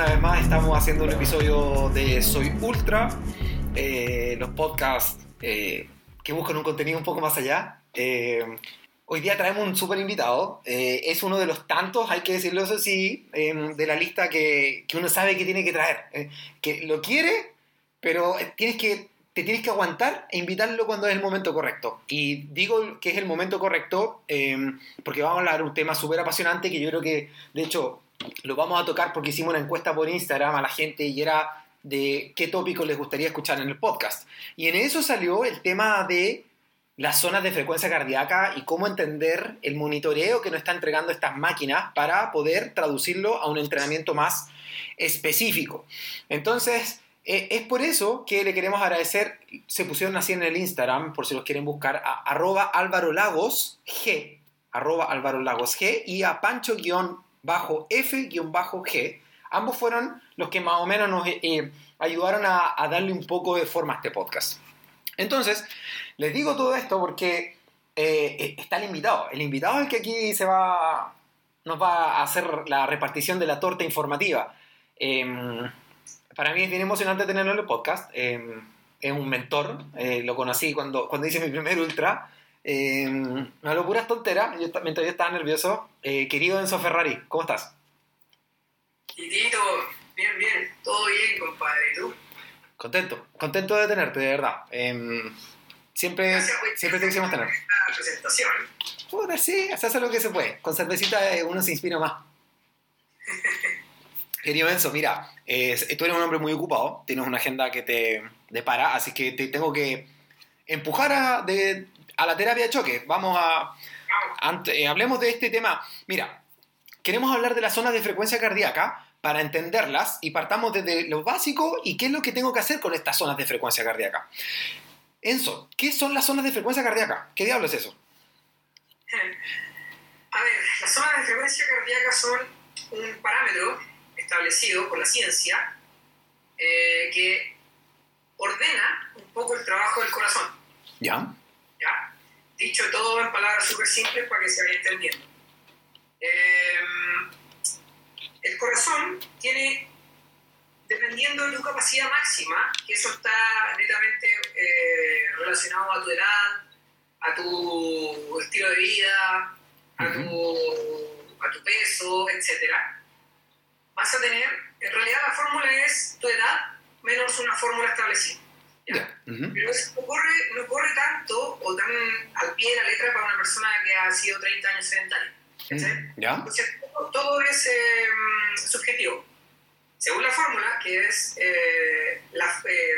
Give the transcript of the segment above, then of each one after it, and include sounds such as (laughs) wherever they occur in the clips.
una vez más estamos haciendo un episodio de Soy Ultra, eh, los podcasts eh, que buscan un contenido un poco más allá. Eh, hoy día traemos un súper invitado, eh, es uno de los tantos, hay que decirlo eso sí, em, de la lista que, que uno sabe que tiene que traer, eh, que lo quiere, pero tienes que, te tienes que aguantar e invitarlo cuando es el momento correcto. Y digo que es el momento correcto em, porque vamos a hablar de un tema súper apasionante que yo creo que, de hecho, lo vamos a tocar porque hicimos una encuesta por Instagram a la gente y era de qué tópicos les gustaría escuchar en el podcast. Y en eso salió el tema de las zonas de frecuencia cardíaca y cómo entender el monitoreo que nos está entregando estas máquinas para poder traducirlo a un entrenamiento más específico. Entonces, eh, es por eso que le queremos agradecer, se pusieron así en el Instagram, por si los quieren buscar, a arroba Álvaro Lagos G, arroba y a Pancho-F-G. Ambos fueron los que más o menos nos eh, eh, ayudaron a, darle un poco de forma a este podcast. Entonces, les digo todo esto porque eh, está el invitado. El invitado es el que aquí se va, nos va a hacer la repartición de la torta informativa. Eh, para mí es bien emocionante tenerlo en el podcast. Eh, es un mentor. lo conocí cuando, cuando hice mi primer ultra. Eh, puras tonteras. Yo ta- mientras yo estaba nervioso. Eh, querido Enzo Ferrari, ¿cómo estás? Tito, bien, bien, todo bien, compadre. ¿Y tú? Contento. Contento de tenerte, de verdad. Eh, siempre, Gracias, siempre te quisimos tener. La presentación. Puta, sí, se hace lo que se puede. Con cervecita eh, uno se inspira más. (laughs) Querido Enzo, mira, eh, tú eres un hombre muy ocupado, tienes una agenda que te depara, así que te tengo que empujar a, de- a la terapia de choque. Vamos a... Ante- eh, hablemos de este tema. Mira, queremos hablar de las zonas de frecuencia cardíaca para entenderlas y partamos desde lo básico y qué es lo que tengo que hacer con estas zonas de frecuencia cardíaca. Enzo, ¿qué son las zonas de frecuencia cardíaca? ¿Qué diablo es eso? A ver, las zonas de frecuencia cardíaca son un parámetro establecido por la ciencia eh, que ordena un poco el trabajo del corazón. ¿Ya? Dicho todo en palabras súper simples para que se vaya entendiendo. Eh, el corazón tiene, dependiendo de tu capacidad máxima, que eso está netamente eh, relacionado a tu edad, a tu estilo de vida, a tu, a tu peso, etc. Vas a tener, en realidad la fórmula es tu edad menos una fórmula establecida. ¿Ya? Ya. Ujú. Pero eso no corre, no corre tanto o tan al pie de la letra para una persona que ha sido 30 años sedentaria. ¿cachai? ¿Ya? Entonces, todo, todo es eh, subjetivo. Según la fórmula, que es eh, la- eh,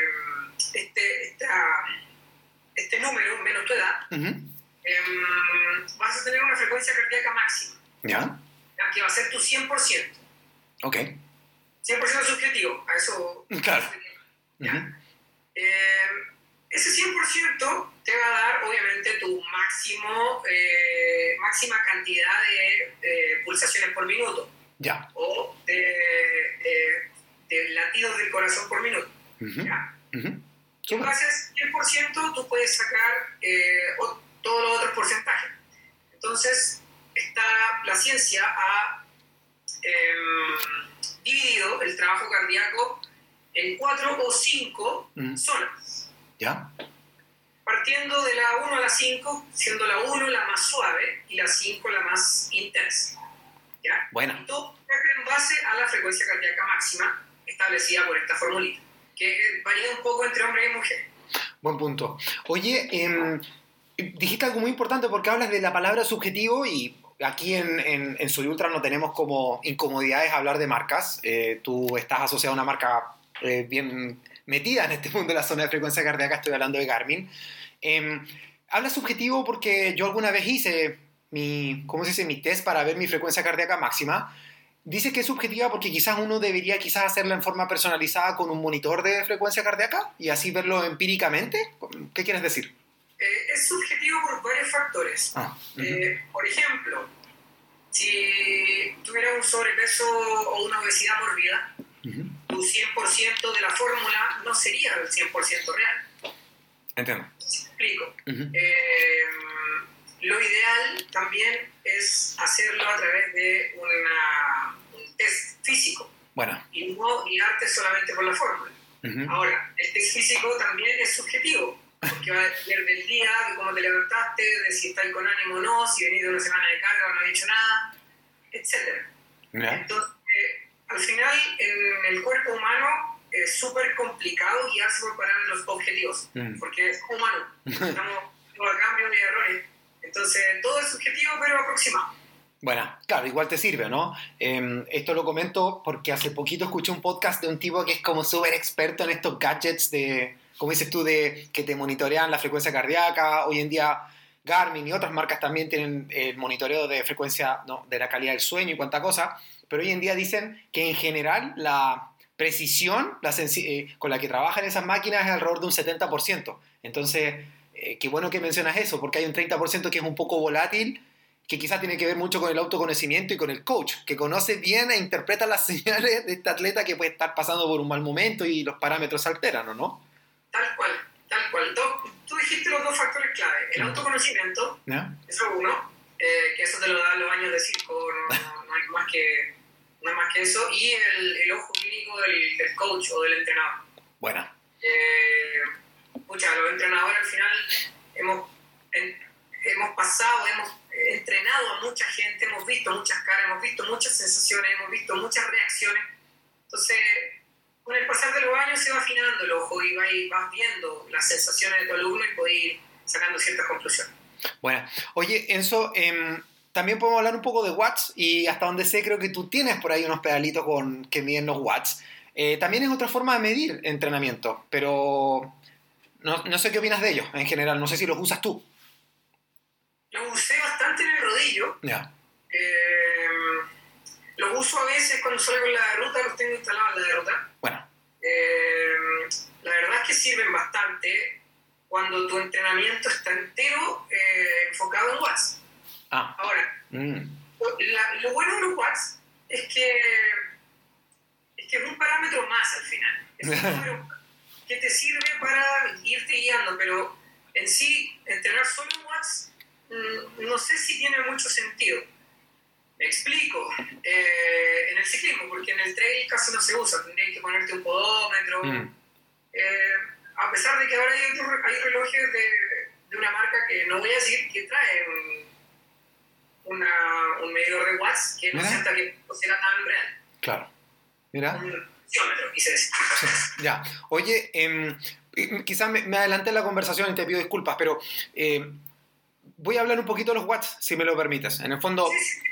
este, esta- este número menos tu edad, Ujú. em, vas a tener una frecuencia cardíaca máxima, ¿Ya? que va a ser tu 100%. Ok. 100% subjetivo, a eso... Claro. ¿ya? Ujú. Eh, ese 100% te va a dar, obviamente, tu máximo, eh, máxima cantidad de eh, pulsaciones por minuto Ya. o de, de- de latidos del corazón por minuto. Ujú. ¿ya? Ujú. En Súper. base a ese 100% tú puedes sacar eh, todos los otros porcentajes. Entonces, está, la ciencia ha em, dividido el trabajo cardíaco en cuatro o cinco zonas. ¿Ya? Partiendo de la 1 a la 5, siendo la 1 la más suave y la 5 la más intensa. ¿Ya? Buena. Y todo en base a la frecuencia cardíaca máxima establecida por esta formulita, que varía un poco entre hombres y mujeres. Buen punto. Oye, em, dijiste algo muy importante porque hablas de la palabra subjetivo y aquí en, en, en Soy Ultra no tenemos como incomodidades hablar de marcas. Eh, tú estás asociado a una marca eh, bien metida en este mundo de la zona de frecuencia cardíaca, estoy hablando de Garmin. Em, habla subjetivo porque yo alguna vez hice mi, ¿cómo se dice? mi test para ver mi frecuencia cardíaca máxima. Dice que es subjetiva porque quizás uno debería quizás hacerla en forma personalizada con un monitor de frecuencia cardíaca y así verlo empíricamente. ¿Qué quieres decir? Eh, es subjetivo por varios factores. Ah, ujú. Eh, por ejemplo, si tuvieras un sobrepeso o una obesidad mórbida, Ujú. tu 100% de la fórmula no sería el 100% real. Entiendo. ¿Sí me explico? Ujú. Eh, lo ideal también es hacerlo a través de una- un test físico. Bueno. Y no guiarte solamente por la fórmula. Ahora, el test físico también es subjetivo, porque va a depender del día, de cómo te levantaste, de si estás con ánimo o no, si venís de una semana de carga o no has hecho nada, etc. Entonces, al final, en el cuerpo humano es súper complicado guiarse por parámetros objetivos, mm. porque es humano, estamos por cambios y errores. Entonces, todo es subjetivo, pero aproximado. Bueno, claro, igual te sirve, ¿no? Em, esto lo comento porque hace poquito escuché un podcast de un tipo que es como súper experto en estos gadgets de, como dices tú, de que te monitorean la frecuencia cardíaca. Hoy en día Garmin y otras marcas también tienen el monitoreo de frecuencia, de la calidad del sueño y cuánta cosa. Pero hoy en día dicen que en general la precisión la eh, con la que trabajan esas máquinas es alrededor de un 70%. Entonces, eh, qué bueno que mencionas eso, porque hay un 30% que es un poco volátil que quizás tiene que ver mucho con el autoconocimiento y con el coach, que conoce bien e interpreta las (laughs) señales de este atleta que puede estar pasando por un mal momento y los parámetros se alteran, ¿o no? Tal cual, tal cual. Tú, dijiste los dos factores clave. El autoconocimiento, eso es uno, eh, que eso te lo dan los años de circo, no, hay, más que, no más que eso, y el, el ojo clínico del, del, coach o del entrenador. Bueno. Eh, los entrenadores al final hemos, hemos pasado, hemos entrenado a mucha gente, hemos visto muchas caras, hemos visto muchas sensaciones, hemos visto muchas reacciones. Entonces, con el pasar de los años se va afinando el ojo y vas viendo las sensaciones de tu alumno y puedes ir sacando ciertas conclusiones. Bueno, oye, Enzo, eh, también podemos hablar un poco de watts y hasta donde sé creo que tú tienes por ahí unos pedalitos con, que miden los watts. Eh, también es otra forma de medir entrenamiento, pero no, no sé qué opinas de ellos en general, no sé si los usas tú. Los usé bastante en el rodillo. Ya. Eh, los uso a veces cuando salgo en la ruta, los tengo instalados en la ruta. Bueno. Eh, la verdad es que sirven bastante cuando tu entrenamiento está entero eh, enfocado en watts. Ah. Ahora, mm. lo bueno de los watts es que, es que es un parámetro más al final. Es un (laughs) número que te sirve para irte guiando, pero en sí, entrenar solo en watts Mm, no sé si tiene mucho sentido. Me explico. Eh, en el ciclismo, porque en el trail casi no se usa, tendrías que ponerte un podómetro. Mm. Eh, a pesar de que ahora hay, relojes de, una marca que no voy a decir que trae un, medidor de watts que no hasta que será tan real. Claro. Mira. Un kilómetro, quise (laughs) Ya. Oye, eh, quizás me, me, adelanté la conversación y te pido disculpas, pero eh, voy a hablar un poquito de los watts, si me lo permites. En el fondo,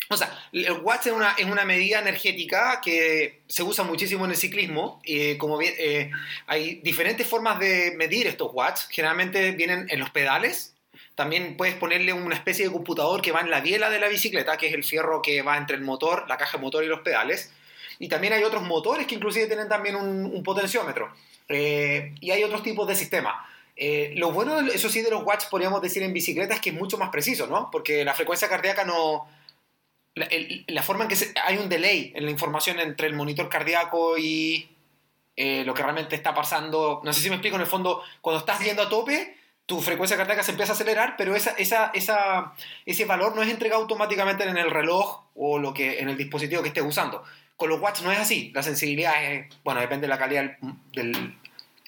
o sea, el watts es una, es una medida energética que se usa muchísimo en el ciclismo. Y como bien, eh, hay diferentes formas de medir estos watts. Generalmente vienen en los pedales. También puedes ponerle una especie de computador que va en la biela de la bicicleta, que es el fierro que va entre el motor, la caja motor y los pedales. Y también hay otros motores que inclusive tienen también un, potenciómetro. Eh, y hay otros tipos de sistemas. Eh, lo bueno, eso sí, de los watts, podríamos decir en bicicleta, es que es mucho más preciso, ¿no? Porque la frecuencia cardíaca no... La, forma en que hay un delay en la información entre el monitor cardíaco y eh, lo que realmente está pasando. No sé si me explico, en el fondo, cuando estás yendo a tope, tu frecuencia cardíaca se empieza a acelerar, pero esa, esa, esa, ese valor no es entregado automáticamente en el reloj o lo que, en el dispositivo que estés usando. Con los watts no es así. La sensibilidad es, bueno, depende de la calidad del, del,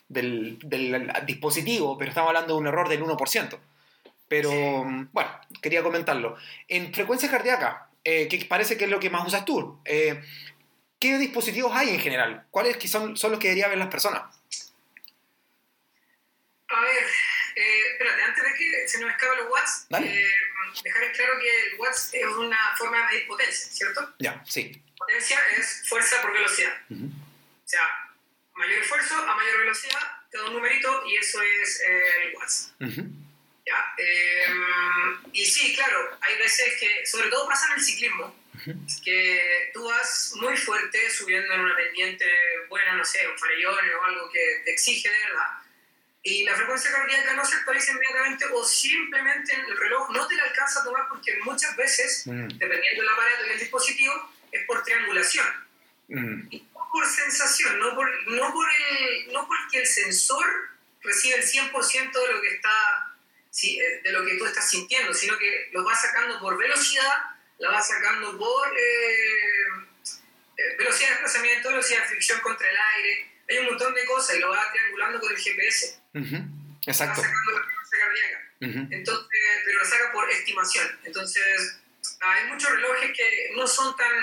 dispositivo, pero estamos hablando de un error del 1%. Pero bueno, quería comentarlo. En frecuencia cardíaca, eh, que parece que es lo que más usas tú, eh, ¿qué dispositivos hay en general? ¿Cuáles son, son los que deberían ver las personas? A ver, eh, espérate, antes de que se nos escapen los watts, eh, dejar en claro que el watts es una forma de medir potencia, ¿cierto? Ya, sí. Potencia es fuerza por velocidad. O sea, mayor esfuerzo a mayor velocidad, te da un numerito y eso es eh, el watts. ¿Ya? Em, y sí, claro, hay veces que, sobre todo pasa en el ciclismo, que tú vas muy fuerte subiendo en una pendiente buena, no sé, un farellón o algo que te exige de verdad. Y la frecuencia cardíaca no se actualiza inmediatamente o simplemente el reloj no te la alcanza a tomar porque muchas veces, mm. dependiendo del aparato y el dispositivo, es por triangulación. Mm por sensación, no, por, no, por el, no porque el sensor recibe el 100% de lo que está eh, de lo que tú estás sintiendo, sino que lo va sacando por velocidad, la va sacando por, eh, eh, velocidad de desplazamiento, velocidad de fricción contra el aire, hay un montón de cosas y lo va triangulando con el GPS. Exacto. Va sacando la frecuencia cardíaca. Ujú. Entonces, pero lo saca por estimación. Entonces, hay muchos relojes que no son tan,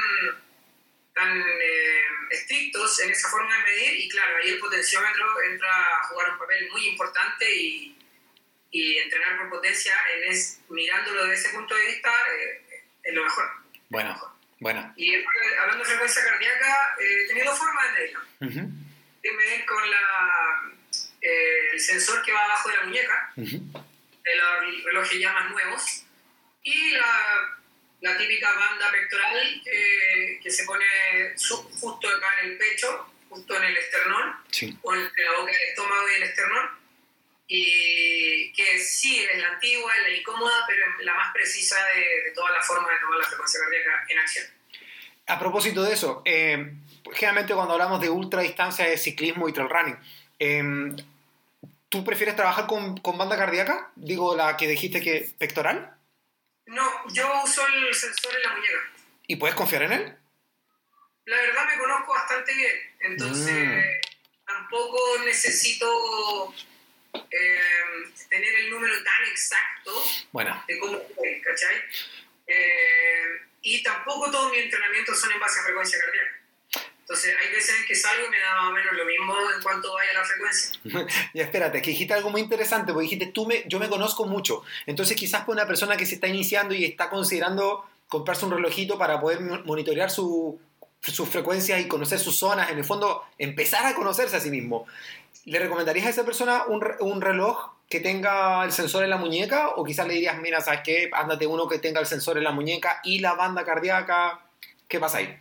tan eh, estrictos en esa forma de medir y claro, ahí el potenciómetro entra a jugar un papel muy importante y, y entrenar por potencia en es, mirándolo desde ese punto de vista eh, es lo mejor. Bueno, bueno. Y hablando de frecuencia cardíaca, eh, he tenido forma de medirlo. Ujú, De medir con la, eh, el sensor que va abajo de la muñeca, ujú. de los relojes ya más nuevos y la, la típica banda pectoral que, que se pone justo acá en el pecho, justo en el esternón, Sí. o entre la boca del estómago y el esternón, y que sí es la antigua, es la incómoda, pero es la más precisa de, de todas las formas de tomar la frecuencia cardíaca en acción. A propósito de eso, eh, generalmente cuando hablamos de ultra distancia de ciclismo y trail running, eh, ¿tú prefieres trabajar con, con banda cardíaca? Digo, la que dijiste que pectoral. No, yo uso el sensor en la muñeca. ¿Y puedes confiar en él? La verdad me conozco bastante bien, entonces Mm. tampoco necesito eh, tener el número tan exacto Bueno, de cómo ¿cachai? Eh, y tampoco todo mi entrenamiento son en base a frecuencia cardíaca. Entonces hay veces en que salgo y me da más o menos lo mismo en cuanto vaya la frecuencia. (laughs) ya espérate, que dijiste algo muy interesante, porque dijiste, tú me, yo me conozco mucho. Entonces quizás para una persona que se está iniciando y está considerando comprarse un relojito para poder mo- monitorear su, sus frecuencias y conocer sus zonas, en el fondo empezar a conocerse a sí mismo, ¿le recomendarías a esa persona un, un reloj que tenga el sensor en la muñeca? O quizás le dirías, mira, ¿sabes qué? Ándate uno que tenga el sensor en la muñeca y la banda cardíaca. ¿Qué pasa ahí?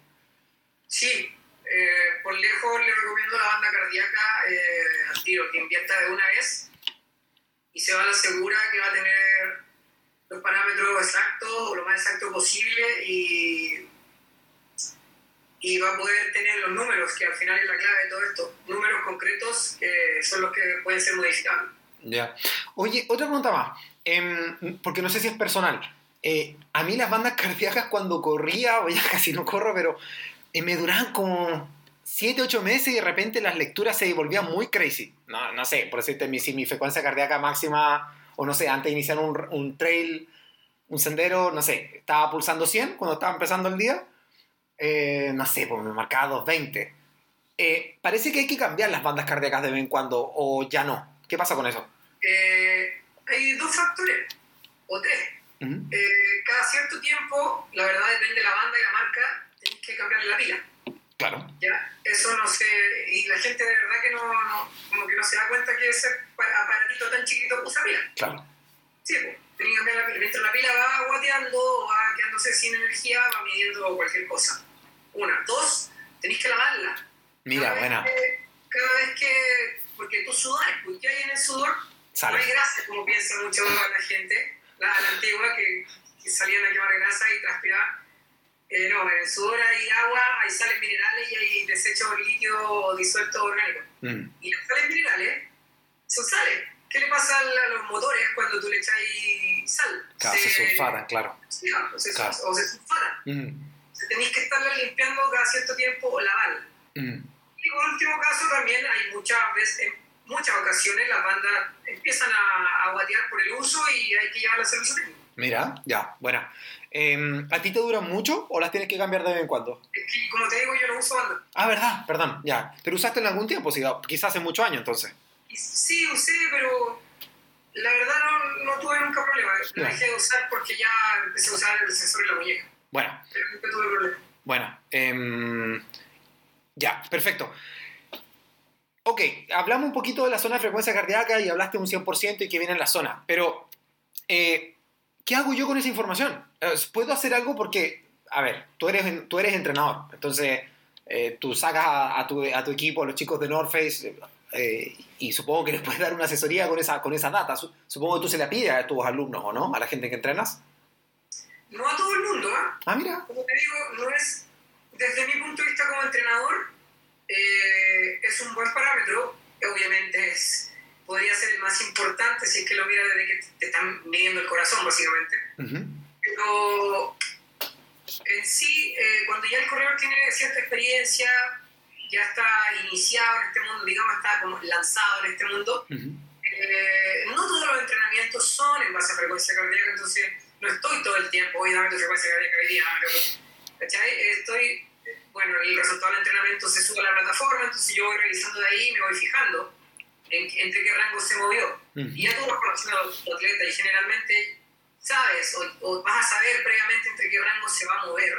Sí, eh, por lejos le recomiendo la banda cardíaca eh, al tiro, que invierta de una vez y se va a la segura que va a tener los parámetros exactos o lo más exacto posible y, y va a poder tener los números, que al final es la clave de todo esto, números concretos que son los que pueden ser modificables. Ya. Oye, otra pregunta más, Em, porque no sé si es personal. Eh, a mí las bandas cardíacas cuando corría, o (laughs) ya casi no corro, pero eh, me duraban como 7, 8 meses y de repente las lecturas se volvían muy crazy. No, no sé, por decirte, mi, si mi frecuencia cardíaca máxima, o no sé, antes de iniciar un, un trail, un sendero, no sé, estaba pulsando 100 cuando estaba empezando el día, eh, no sé, pues me marcaba 220. Eh, parece que hay que cambiar las bandas cardíacas de vez en cuando, o ya no. ¿Qué pasa con eso? Eh, hay dos factores, o tres. Ujú. Eh, cada cierto tiempo, la verdad depende de la banda y la marca, tenéis que cambiarle la pila. Claro. ¿ya? Eso no sé, y la gente de verdad que no, no- como que no se da cuenta que ese pa- aparatito tan chiquito usa pila. Claro. Sí, pues, tenés que cambiar la pila. Mientras la pila va guateando, va quedándose sin energía, va midiendo cualquier cosa. Una. Dos, tenéis que lavarla. Mira, buena. cada vez que, porque tú sudas, pues ¿qué hay en el sudor? No hay Sale. grasa, como piensa mucho la gente, la, la antigua, que, que salían a quemar grasa y transpirar. Eh, no, en sudor hay agua, hay sales minerales y hay desechos líquidos disueltos orgánicos. Mm. Y las sales minerales son sales. ¿Qué le pasa a los motores cuando tú le echáis sal? Claro, se sulfatan, claro. Claro, o se, Claro. o se sulfatan. Mm. Tenéis que estarla limpiando cada cierto tiempo o lavarla. Mm. Y por último caso también hay muchas veces, en muchas ocasiones las bandas empiezan a, a guatear por el uso y hay que llevarlas al servicio técnico. Mira, ya, buena. Em, ¿A ti te duran mucho o las tienes que cambiar de vez en cuando? Es que, como te digo, yo no uso banda. Ah, verdad, perdón, ya. ¿Pero usaste en algún tiempo? Sí, quizás hace muchos años entonces. Sí, usé, pero la verdad no, no tuve nunca problema. La dejé de usar porque ya empecé a usar el sensor en la muñeca. Bueno, Pero nunca tuve problema. bueno. em, ya, perfecto. Ok, hablamos un poquito de la zona de frecuencia cardíaca y hablaste un 100% y que viene en la zona, pero eh, ¿qué hago yo con esa información? Eh, ¿Puedo hacer algo? Porque, a ver, tú eres, tú eres entrenador, entonces eh, tú sacas a, a tu, a tu equipo, a los chicos de North Face, eh, y supongo que les puedes dar una asesoría con esa, con esa data. Su- Supongo que tú se la pides a tus alumnos, ¿o no? A la gente que entrenas. No a todo el mundo, ¿ah? Ah, mira. Como te digo, no es, desde mi punto de vista como entrenador, eh, es un buen parámetro. Obviamente es, podría ser el más importante si es que lo miras desde que te están midiendo el corazón, básicamente. Ujú. Pero en sí, eh, cuando ya el corredor tiene cierta experiencia, ya está iniciado en este mundo, digamos, está como lanzado en este mundo, eh, no todos los entrenamientos son en base a frecuencia cardíaca, entonces no estoy todo el tiempo, hoy dame tu frecuencia cardíaca hoy día, ¿cachai? Estoy, bueno, el resultado del entrenamiento se sube a la plataforma, entonces yo voy revisando de ahí y me voy fijando en, entre qué rango se movió. Y ya tú vas conociendo a atleta y generalmente sabes o, o, vas a saber previamente entre qué rango se va a mover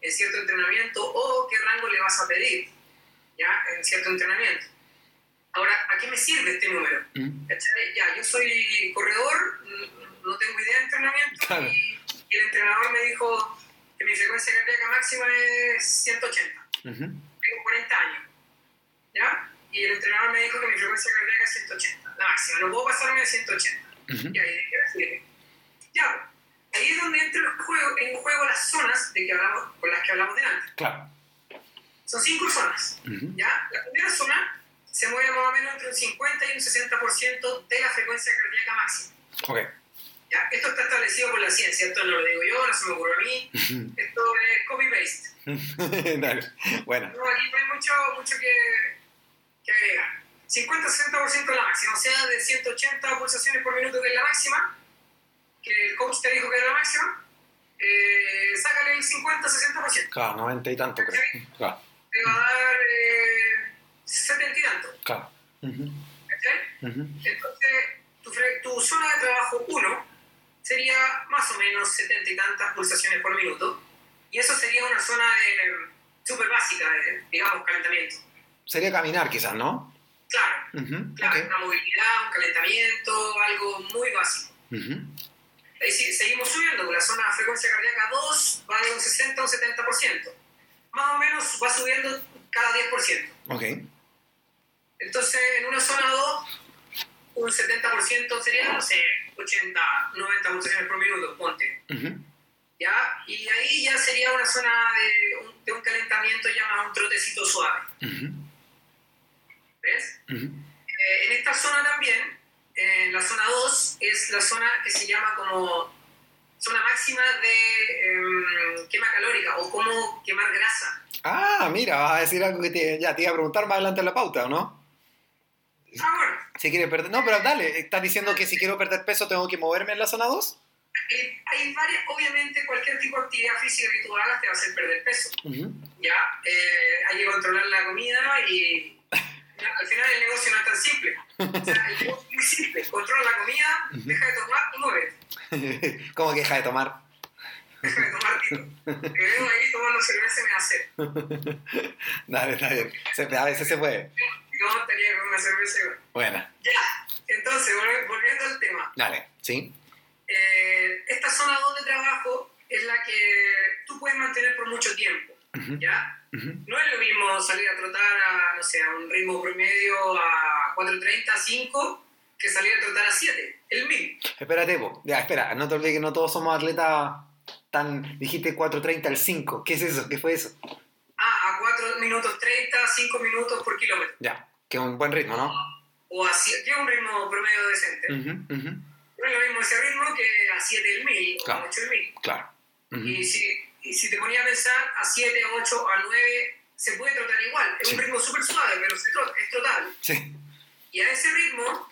en cierto entrenamiento o qué rango le vas a pedir ¿ya? en cierto entrenamiento. Ahora, ¿a qué me sirve este número? Ya, yo soy corredor, no tengo idea de entrenamiento Claro. y, y el entrenador me dijo que mi frecuencia cardíaca máxima es 180. Ujú. Tengo 40 años. ¿Ya? Y el entrenador me dijo que mi frecuencia cardíaca es 180, la máxima. No puedo pasarme de 180. Ujú. Y ahí de qué me sirve. Ya, ahí es donde entra en juego, en juego las zonas de que hablamos, con las que hablamos delante. Claro. Son cinco zonas. Ujú. ¿ya? La primera zona se mueve más o menos entre un 50 y un 60% de la frecuencia cardíaca máxima. Ok. ¿ya? Esto está establecido por la ciencia, esto no lo digo yo, no se me ocurrió a mí, esto es copy-paste. (laughs) Bueno. No, aquí no hay mucho, mucho que, que agregar. 50-60% la máxima, o sea, de 180 pulsaciones por minuto que es la máxima, que el coach te dijo que era la máxima, eh, sácale el 50-60%. Claro, 90 y tanto creo. Claro. Te va a dar eh, 70 y tanto. Claro. Entonces, tu, zona de trabajo 1 sería más o menos 70 y tantas pulsaciones por minuto. Y eso sería una zona de súper básica, de, digamos, calentamiento. Sería caminar quizás, ¿no? Claro, Ujú. claro, Ok. una movilidad, un calentamiento, algo muy básico. Seguimos subiendo, con la zona de frecuencia cardíaca 2 va de un 60 a un 70%. Más o menos va subiendo cada 10%. Ok. Entonces, en una zona 2, un 70% sería, no sé, 80, 90 pulsaciones por minuto, ponte. Ujú. ¿Ya? Y ahí ya sería una zona de un, de un calentamiento llamado un trotecito suave. ¿Ves? Ujú. Eh, en esta zona también, en la zona 2, es la zona que se llama como zona máxima de em, quema calórica o como quemar grasa. Ah, mira, vas a decir algo que te, ya te iba a preguntar más adelante en la pauta, ¿o no? Ah, bueno, Si quieres perder... No, pero dale, estás diciendo que si quiero perder peso tengo que moverme en la zona 2. eh, hay varias, obviamente cualquier tipo de actividad física que tú hagas te va a hacer perder peso. Ujú. ya eh, hay que controlar la comida y al final el negocio no es tan simple. O sea, el negocio es muy simple. Controla la comida, deja de tomar y mueve. (laughs) ¿Cómo que deja de tomar? Deja de tomar, Tito. Te veo ahí tomando cerveza y me hace. (laughs) Dale, está bien. Se- a veces se puede. No, tenía que una cerveza igual. Bueno, Ya. Entonces, volv- volviendo al tema. dale, ¿sí? Eh, esta zona 2 de trabajo es la que tú puedes mantener por mucho tiempo. Ujú. ¿Ya? Ujú. No es lo mismo salir a trotar a, no sé, a un ritmo promedio a 4.30, 5, que salir a trotar a 7, el 1000. Espérate, po. ya, espera, no te olvides que no todos somos atletas tan... Dijiste 4.30 al 5. ¿Qué es eso? ¿Qué fue eso? Ah, a 4 minutos 30, 5 minutos por kilómetro. Ya, que es un buen ritmo, ¿no? O a 7, que es un ritmo promedio decente. Ujú, ujú. No es lo mismo ese ritmo que a 7 el 1000 o Claro. a 8 el 1000. Claro. Y si, y si te ponía a pensar, a 7, a 8, a 9, se puede trotar igual. Es Sí. un ritmo súper suave, pero se trota, es trotable. Sí. Y a ese ritmo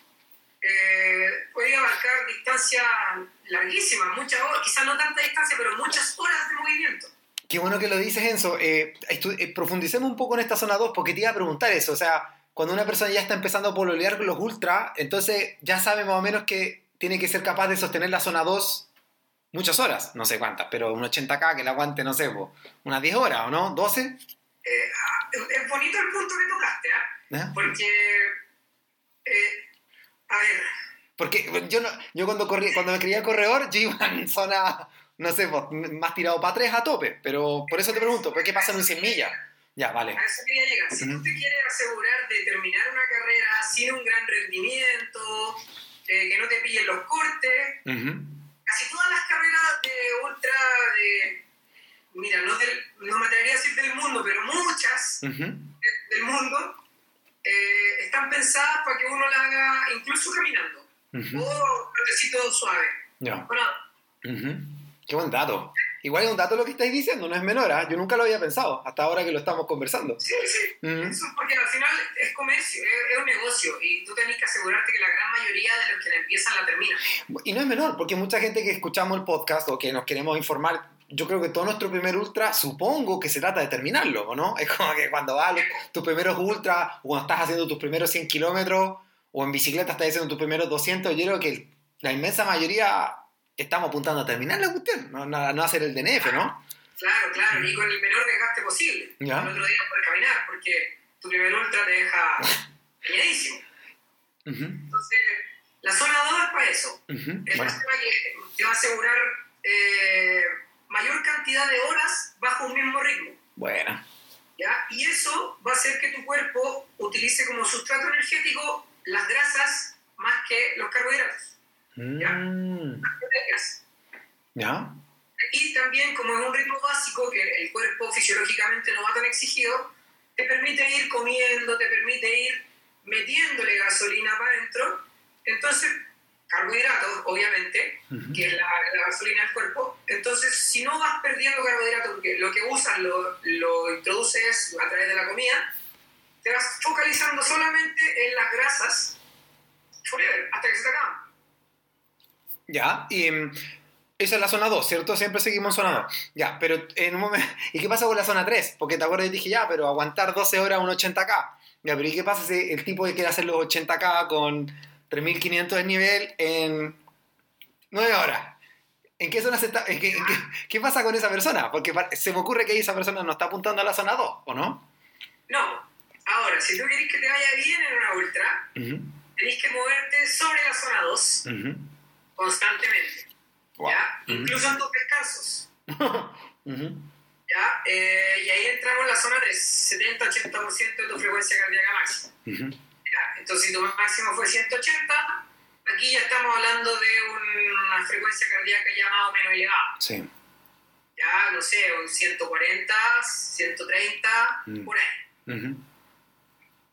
eh, podía abarcar distancias larguísimas, muchas horas, quizás no tanta distancia, pero muchas horas de movimiento. Qué bueno que lo dices, Enzo. Eh, eh, profundicemos un poco en esta zona 2 porque te iba a preguntar eso. O sea, cuando una persona ya está empezando a pololear con los ultra, entonces ya sabe más o menos que tiene que ser capaz de sostener la zona 2 muchas horas. No sé cuántas, pero un 80k que la aguante, no sé, po, unas 10 horas, ¿o no? ¿12? Eh, ah, es, bonito el punto que tocaste, ¿ah? ¿Ya? porque, eh, a ver, Porque yo, no, yo cuando, corrí, cuando me creía corredor, yo iba en zona, no sé, po, más tirado para 3 a tope. Pero por eso te pregunto, ¿por qué pasa en un 100 millas? Ya, vale. a eso quería llegar. Si tú te quieres asegurar de terminar una carrera sin un gran rendimiento, eh, que no te pillen los cortes, Ujú. Casi todas las carreras de ultra, de, mira, no, del, no me atrevería a decir del mundo, pero muchas de- del mundo eh, están pensadas para que uno la haga incluso caminando Ujú. o trotecito suave. Ya. Bueno. Qué buen dato. Igual es un dato lo que estáis diciendo, no es menor, ¿ah? yo nunca lo había pensado, hasta ahora que lo estamos conversando. Sí, sí. Eso porque al final es comercio, es, un negocio y tú tenés que asegurarte que la gran mayoría de los que la empiezan la terminan. Y no es menor, porque mucha gente que escuchamos el podcast o que nos queremos informar yo creo que todo nuestro primer ultra, supongo que se trata de terminarlo, ¿no? Es como que cuando vas a tus primeros ultra, o cuando estás haciendo tus primeros 100 kilómetros, o en bicicleta estás haciendo tus primeros 200, yo creo que la inmensa mayoría estamos apuntando a terminar la cuestión, no, no, hacer el DNF, ¿no? Claro, claro, y con el menor desgaste posible. ¿Ya? El otro día poder caminar, porque tu primer ultra te deja (laughs) cañadísimo. Entonces, la zona 2 es para eso. Es la zona que te va a asegurar eh, mayor cantidad de horas bajo un mismo ritmo. Bueno. ¿Ya? Y eso va a hacer que tu cuerpo utilice como sustrato energético las grasas más que los carbohidratos. ¿Ya? Mm. ¿Ya? Y también, como es un ritmo básico que el cuerpo fisiológicamente no va tan exigido, te permite ir comiendo, te permite ir metiéndole gasolina para adentro. Entonces, carbohidratos, obviamente, que es la, gasolina del cuerpo. Entonces, si no vas perdiendo carbohidratos, porque lo que usas lo, lo introduces a través de la comida, te vas focalizando solamente en las grasas forever, hasta que se te acaban. Ya, y mm, esa es la zona 2, ¿cierto? Siempre seguimos en zona 2. Ya, pero en un momento... (laughs) ¿Y qué pasa con la zona 3? Porque te acuerdas y dije, ya, pero aguantar 12 horas un 80K. Ya, pero ¿y qué pasa si el tipo que quiere hacer los 80K con 3500 de nivel en 9 horas? ¿En qué zona se está.? (laughs) qué, pasa con esa persona? Porque se me ocurre que esa persona no está apuntando a la zona 2, ¿o no? No. Ahora, si tú querés que te vaya bien en una ultra, tenés que moverte sobre la zona 2 constantemente. ¿ya? Incluso en tus descansos. (laughs) ¿ya? Eh, y ahí entramos en la zona de 70-80% de tu frecuencia cardíaca máxima. Entonces, si tu máximo fue 180, aquí ya estamos hablando de una frecuencia cardíaca ya más o menos elevada. Sí. Ya, no sé, un 140, 130, mm. por ahí.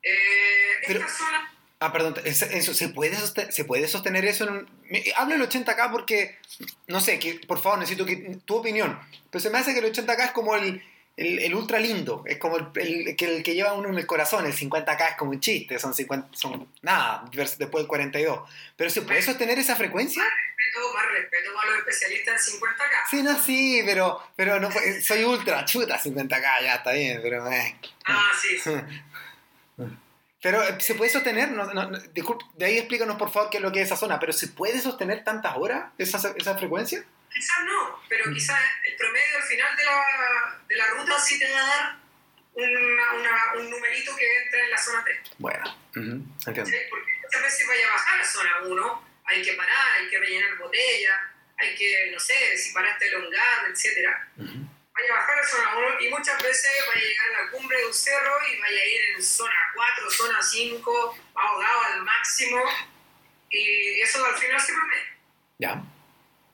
eh, esta zona Ah, perdón, eso, ¿se, puede sostener, ¿se puede sostener eso en un... hablo del 80K porque, no sé, que, por favor, necesito que, tu opinión, pero se me hace que el 80K es como el, el, ultra lindo, es como el, el, que, que lleva uno en el corazón, el 50K es como un chiste, son 50, son nada, después del 42. Pero ¿se puede sostener esa frecuencia? Respeto, más respeto a los especialistas en 50K. Sí, no, sí, pero, pero no, soy ultra, chuta 50K, ya está bien, pero... Eh. Ah, sí. (laughs) Pero eh, se puede sostener, no, no, disculpe, de ahí explícanos por favor qué es lo que es esa zona, pero ¿se puede sostener tantas horas esa, esa frecuencia? Quizás no, pero quizás el promedio al final de la, de la ruta sí te va a dar una, una, un numerito que entra en la zona 3. Bueno, entiendo. ¿Sí? Porque muchas veces vaya a bajar a zona 1, hay que parar, hay que rellenar botella, hay que, no sé, si paraste elongar, etc vaya a bajar a zona 1 y muchas veces vaya a llegar a la cumbre de un cerro y vaya a ir en zona 4, zona 5, ahogado al máximo y eso al final se promedia. Ya.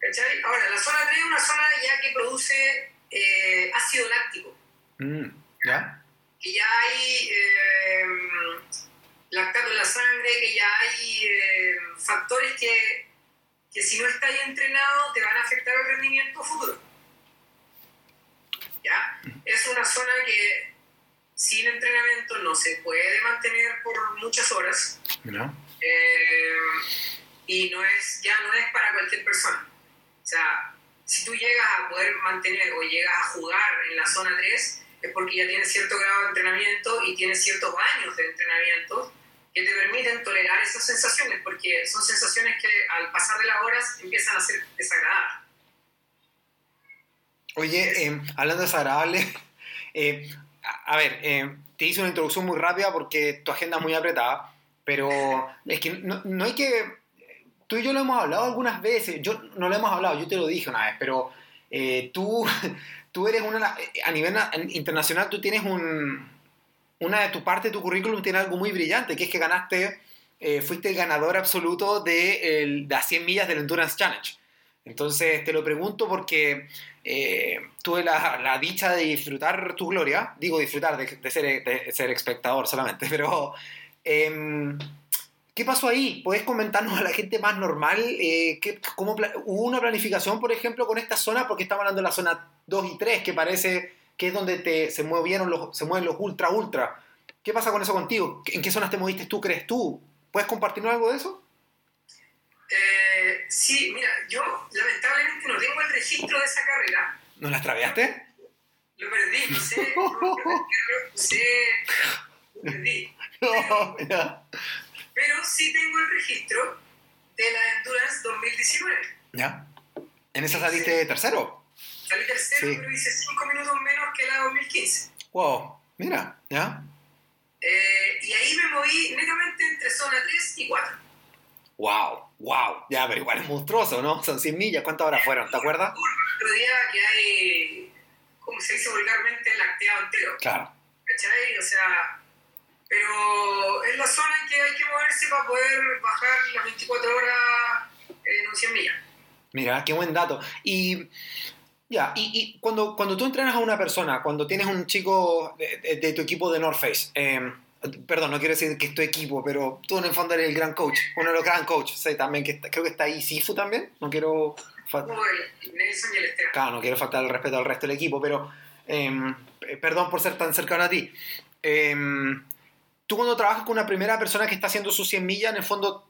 ¿Cachai? Ahora, la zona 3 es una zona ya que produce eh, ácido láctico. Mm, ¿Ya? Que ya hay eh, lactato en la sangre, que ya hay eh, factores que, que si no estás entrenado te van a afectar el rendimiento futuro. Es una zona que sin entrenamiento no se puede mantener por muchas horas. Eh, y no es, ya no es para cualquier persona. O sea, si tú llegas a poder mantener o llegas a jugar en la zona 3, es porque ya tienes cierto grado de entrenamiento y tienes ciertos años de entrenamiento que te permiten tolerar esas sensaciones, porque son sensaciones que al pasar de las horas empiezan a ser desagradables. Oye, eh, hablando de desagradable, (laughs) eh, a, ver, eh, te hice una introducción muy rápida porque tu agenda es muy apretada, pero es que no, hay que... Tú y yo lo hemos hablado algunas veces, yo no lo hemos hablado, yo te lo dije una vez, pero tú, (laughs) tú eres una... A nivel internacional tú tienes un... Una de tu parte de tu currículum tiene algo muy brillante, que es que ganaste, fuiste el ganador absoluto de, de las 100 millas del Endurance Challenge. Entonces te lo pregunto porque eh, tuve la, dicha de disfrutar tu gloria, digo disfrutar de, ser, ser, espectador solamente, (laughs) pero em, ¿Qué pasó ahí? ¿Puedes comentarnos a la gente más normal? Eh, ¿qué- cómo ¿Hubo una planificación, por ejemplo, con esta zona? Porque estamos hablando de la zona 2 y 3, que parece que es donde te, se, movieron los, se mueven los ultra, ultra. ¿Qué pasa con eso contigo? ¿En qué zonas te moviste tú, crees tú? ¿Puedes compartirnos algo de eso? Eh, sí, mira, yo lamentablemente no tengo el registro de esa carrera. ¿Nos las traveaste? Lo perdí, no sé. (laughs) No, no sé. Lo perdí. (laughs) No, ya. Pero sí tengo el registro de la Endurance 2019. ¿Ya? ¿En esa saliste tercero? Salí tercero, Sí. pero hice 5 minutos menos que la 2015. Wow, mira, ¿ya? Eh, y ahí me moví netamente entre zona 3 y 4. Wow, wow. Ya, pero igual es monstruoso, ¿no? Son 100 millas. ¿Cuántas horas fueron? ¿Te acuerdas? Otro día que hay, como se dice vulgarmente, lacteado entero. Claro. ¿Cachai? O sea, pero es la zona en que hay que moverse para poder bajar las 24 horas en un 100 millas. Mira, qué buen dato. Y ya, y, y cuando, cuando tú entrenas a una persona, cuando tienes un chico de, de- de tu equipo de North Face, eh, perdón, no quiero decir que es tu equipo, pero tú en el fondo eres el gran coach, uno de los gran coaches, sí, también que está- creo que está ahí Sifu también, no quiero, fa- Como el Nelson y el Esteban. claro, no quiero faltar el respeto al resto del equipo, pero eh, perdón por ser tan cercano a ti. Eh, tú cuando trabajas con una primera persona que está haciendo sus 100 millas, en el fondo,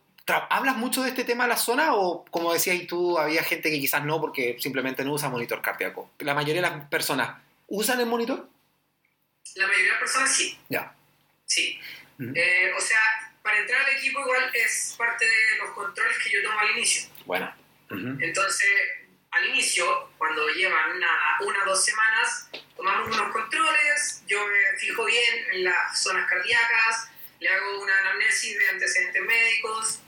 ¿hablas mucho de este tema en la zona o como decías tú, había gente que quizás no porque simplemente no usa monitor cardíaco? La mayoría de las personas usan el monitor. La mayoría de las personas sí, Ya. Sí. Ujú. Eh, o sea, para entrar al equipo igual es parte de los controles que yo tomo al inicio. Bueno. Ujú. Entonces, al inicio, cuando llevan una, una o dos semanas, tomamos unos controles, yo me fijo bien en las zonas cardíacas, le hago una anamnesis de antecedentes médicos,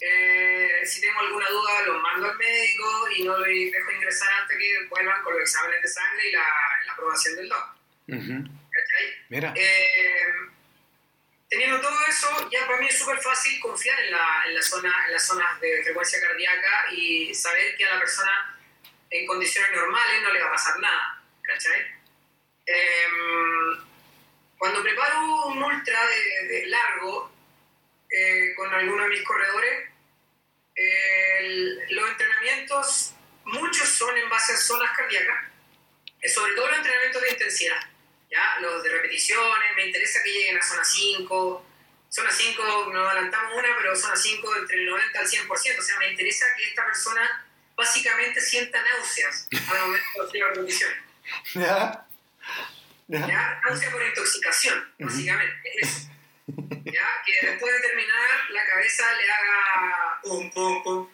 eh, si tengo alguna duda los mando al médico y no los dejo ingresar hasta que vuelvan con los exámenes de sangre y la, la aprobación del doc. Ujú. ¿cachai? Mira. Eh, teniendo todo eso, ya para mí es súper fácil confiar en, la, en, la zona, en las zonas de frecuencia cardíaca y saber que a la persona en condiciones normales no le va a pasar nada. ¿cachai? Eh, cuando preparo un ultra de, de largo eh, con alguno de mis corredores, eh, el- los entrenamientos, muchos son en base a zonas cardíacas, eh, sobre todo los entrenamientos de intensidad. ¿Ya? Los de repeticiones, me interesa que lleguen a zona 5. Zona 5, nos adelantamos una, pero zona 5 entre el 90 al 100%. O sea, me interesa que esta persona básicamente sienta náuseas al momento de hacer las repeticiones. (laughs) Ya. Ya. Náusea por intoxicación, básicamente. Eso. ¿Ya? Que después de terminar, la cabeza le haga pum, pum, pum.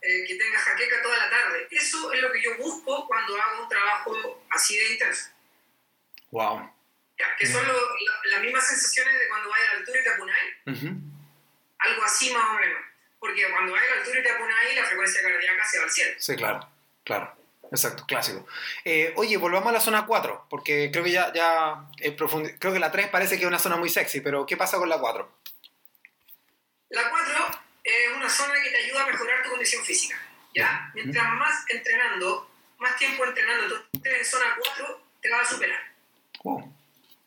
Eh, que tenga jaqueca toda la tarde. Eso es lo que yo busco cuando hago un trabajo así de intenso. Wow. Ya, que son lo- la- las mismas sensaciones de cuando vas a la altura y te apunáis, Ujú. algo así más o menos. Porque cuando vas a la altura y te apunáis, la frecuencia cardíaca se va al cielo. Sí, claro, claro. Exacto, clásico. Eh, oye, volvamos a la zona 4, porque creo que ya, ya eh, creo que la 3 parece que es una zona muy sexy, pero ¿qué pasa con la 4? La 4 es una zona que te ayuda a mejorar tu condición física. ¿ya? Mientras más entrenando, más tiempo entrenando, tú estés en zona 4, te vas a superar. Wow.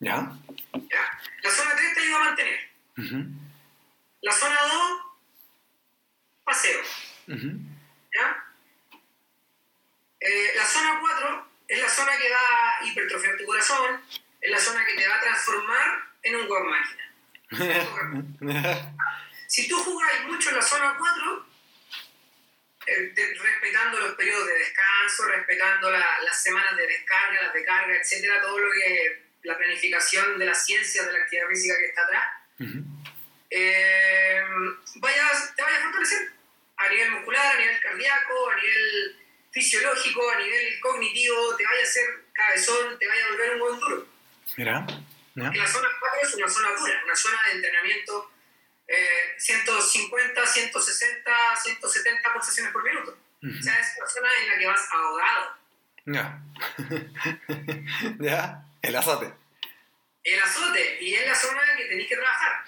¿Ya? ¿ya? La zona 3 te ayuda a mantener. Ujú. La zona 2, paseo. Ujú. ¿ya? Eh, la zona 4 es la zona que va a hipertrofiar tu corazón, es la zona que te va a transformar en un web máquina. (laughs) Si tú jugáis mucho en la zona 4, eh, de- respetando los periodos de descanso, respetando la- las semanas de descarga, las de carga, etcétera, todo lo que la planificación de las ciencias de la actividad física que está atrás, Ujú. eh, vayas, te vayas a fortalecer a nivel muscular, a nivel cardíaco, a nivel fisiológico, a nivel cognitivo, te vaya a hacer cabezón, te vaya a volver un buen duro. Mira. Que la zona 4 es una zona dura, una zona de entrenamiento 150, 160, 170 pulsaciones por minuto. O sea, es una zona en la que vas ahogado. Ya. (laughs) ¿Ya? El azote. El azote, y es la zona en que tenéis que trabajar.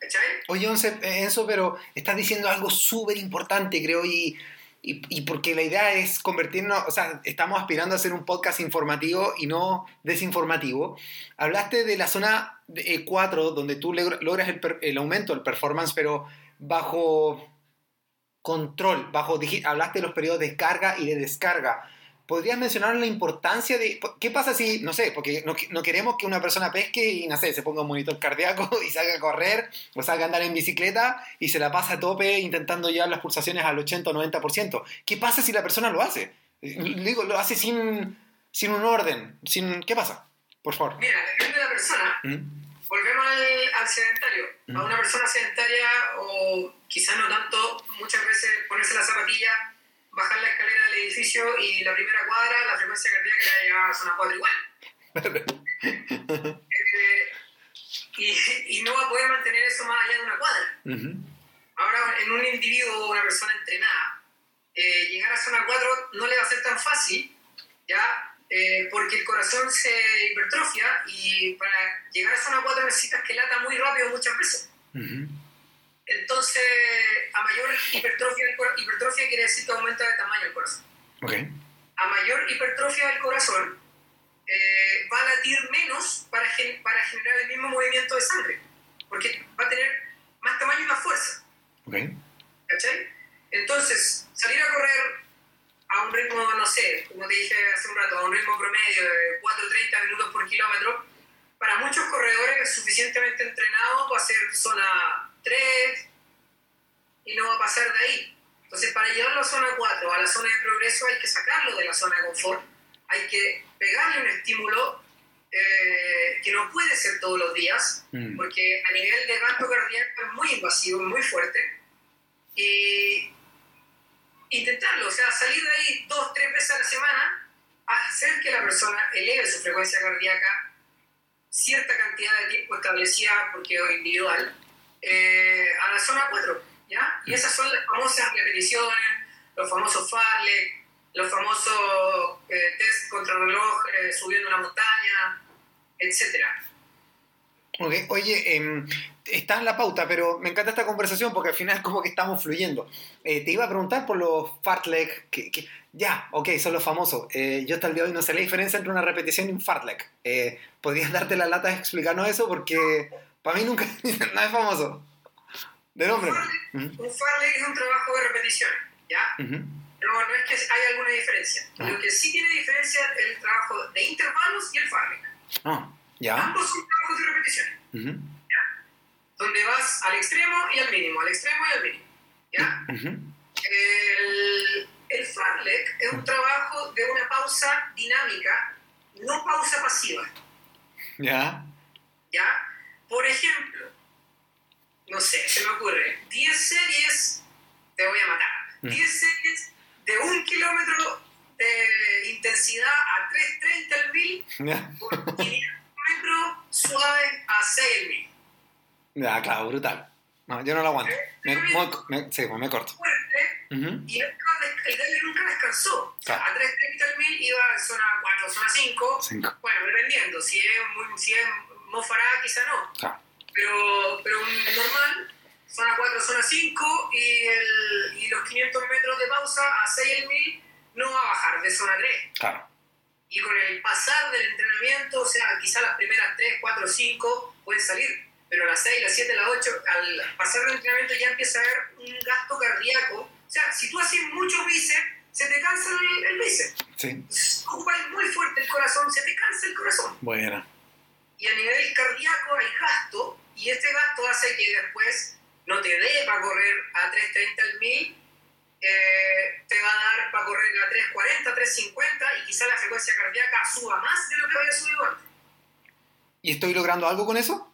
¿Cachai? Oye, eh, Enzo, pero estás diciendo algo súper importante, creo, y y, porque la idea es convertirnos, o sea, estamos aspirando a hacer un podcast informativo y no desinformativo. Hablaste de la zona 4, donde tú logras el, el, aumento del performance, pero bajo control, bajo, hablaste de los periodos de carga y de descarga. ¿Podrías mencionar la importancia de... ¿Qué pasa si, no sé, porque no, no, queremos que una persona pesque y, no sé, se ponga un monitor cardíaco (laughs) y salga a correr o salga a andar en bicicleta y se la pasa a tope intentando llevar las pulsaciones al 80 o 90%? ¿Qué pasa si la persona lo hace? Digo, lo hace sin, sin un orden. Sin, ¿Qué pasa? Por favor. Mira, depende de la persona. ¿Mm? Volvemos al, al sedentario. ¿Mm? A una persona sedentaria o quizás no tanto, muchas veces ponerse la zapatilla bajar la escalera del edificio y la primera cuadra, la frecuencia cardíaca llega a zona 4 igual. (laughs) eh, y, y, no va a poder mantener eso más allá de una cuadra. Uh -huh. Ahora, en un individuo o una persona entrenada, eh, llegar a zona 4 no le va a ser tan fácil, ¿ya? Eh, porque el corazón se hipertrofia y para llegar a zona 4 necesitas que lata muy rápido muchas veces. Uh -huh. Entonces, a mayor hipertrofia, hipertrofia quiere decir que aumenta de tamaño el corazón. Okay. A mayor hipertrofia del corazón, eh, va a latir menos para, gen para generar el mismo movimiento de sangre, porque va a tener más tamaño y más fuerza. Okay. ¿Cachai? Entonces, salir a correr a un ritmo, no sé, como te dije hace un rato, a un ritmo promedio de 4-30 minutos por kilómetro, para muchos corredores suficientemente entrenados va a ser zona 3 y no va a pasar de ahí. Entonces, para llevarlo a zona 4, a la zona de progreso, hay que sacarlo de la zona de confort, hay que pegarle un estímulo eh, que no puede ser todos los días, mm. porque a nivel de gasto cardíaco es muy invasivo, muy fuerte, y intentarlo, o sea, salir de ahí dos, tres veces a la semana, hacer que la persona eleve su frecuencia cardíaca cierta cantidad de tiempo establecida, porque es individual, eh, a la zona 4, ¿ya? Y esas son las famosas repeticiones, los famosos Farlek, los famosos eh, test contra reloj eh, subiendo una montaña, etc. Okay. Oye, eh, está en la pauta, pero me encanta esta conversación porque al final como que estamos fluyendo. Eh, te iba a preguntar por los fartlek, que, que, ya, ok, son los famosos. Eh, yo hasta el día de hoy no sé la diferencia entre una repetición y un fartlek. Eh, ¿Podrías darte la lata de explicarnos eso? Porque para mí nunca (laughs) no es famoso. De nombre. Un fartlek, uh -huh. un fartlek es un trabajo de repetición, ¿ya? Uh -huh. No, no es que haya alguna diferencia. Lo que sí tiene diferencia es el trabajo de intervalos y el fartlek. Ah, ya. Ambos son trabajos de repetición. ¿ya? Donde vas al extremo y al mínimo, al extremo y al mínimo. ¿ya? El, el fartlek es un trabajo de una pausa dinámica, no pausa pasiva. ¿Ya? ¿Ya? Por ejemplo, no sé, se me ocurre, 10 series, te voy a matar, 10 mm. series de un kilómetro de intensidad a 3.30 al mil, (laughs) por 500 metros suave a 6 al mil. Ya, claro, brutal. No, yo no lo aguanto. Me, me, me, sí, pues me corto. Fuerte, uh -huh. Y el, el David nunca descansó. Claro. O sea, a 3.30 al mil iba en zona 4, zona 5. 5. Bueno, dependiendo. Si es, muy, si es Mofará, quizá no. Claro. Pero, pero normal, zona 4, zona 5 y, el, y los 500 metros de pausa a 6 al 1000 no va a bajar de zona 3. Claro. Y con el pasar del entrenamiento, o sea, quizá las primeras 3, 4, 5 pueden salir, pero las 6, las 7, las 8, al pasar del entrenamiento ya empieza a haber un gasto cardíaco. O sea, si tú haces mucho bíceps, se te cansa el, el bíceps. Sí. Ocupas muy fuerte el corazón, se te cansa el corazón. Bueno. Y a nivel cardíaco hay gasto, y este gasto hace que después no te dé para correr a 3.30 al 1000, eh, te va a dar para correr a 3.40, 3.50 y quizá la frecuencia cardíaca suba más de lo que había subido antes. ¿Y estoy logrando algo con eso?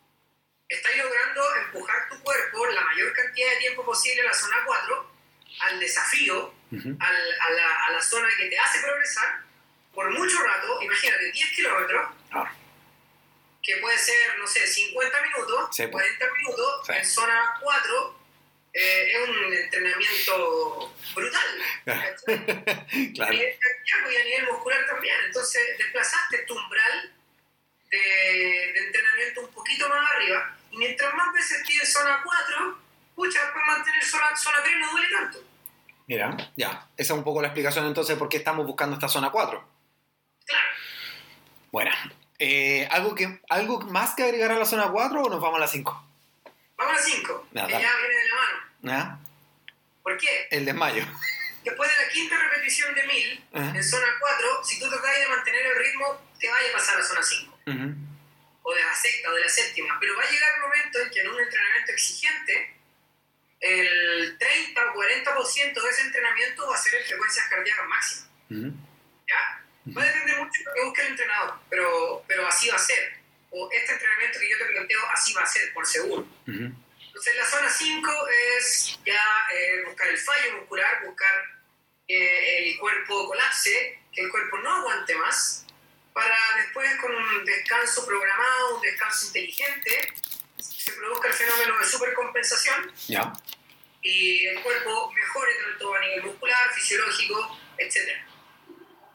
Estás logrando empujar tu cuerpo la mayor cantidad de tiempo posible a la zona 4, al desafío, uh -huh. al, a, la, a, la, zona que te hace progresar por mucho rato, imagínate, 10 kilómetros. Ah que puede ser, no sé, 50 minutos, sí, 40 minutos, sí. en zona 4, eh, es un entrenamiento brutal. (laughs) claro. Y a nivel muscular también. Entonces, desplazaste tu umbral de, de, entrenamiento un poquito más arriba, y mientras más veces tienes zona 4, pucha, para mantener zona, zona 3 no duele tanto. Mira, ya. Esa es un poco la explicación entonces por qué estamos buscando esta zona 4. Claro. Bueno, eh, ¿algo, que, ¿algo más que agregar a la zona 4 o nos vamos a la 5? Vamos a la 5, Ya, que dale. ya viene de la mano. ¿Ah? ¿Por qué? El desmayo. Después de la quinta repetición de 1000, Ajá. en zona 4, si tú tratas de mantener el ritmo, te vaya a pasar a zona 5. Ujú. o de la sexta o de la séptima, pero va a llegar un momento en que en un entrenamiento exigente, el 30 o 40% de ese entrenamiento va a ser en frecuencias cardíacas máximas. Ujú. ¿ya? Va a depender mucho de lo que busque el entrenador, pero, pero así va a ser. O este entrenamiento que yo te planteo, así va a ser, por seguro. Ujú. Entonces, la zona 5 es ya eh, buscar el fallo muscular, buscar que el cuerpo colapse, que el cuerpo no aguante más, para después, con un descanso programado, un descanso inteligente, se produzca el fenómeno de supercompensación Ya. y el cuerpo mejore tanto a nivel muscular, fisiológico, etc.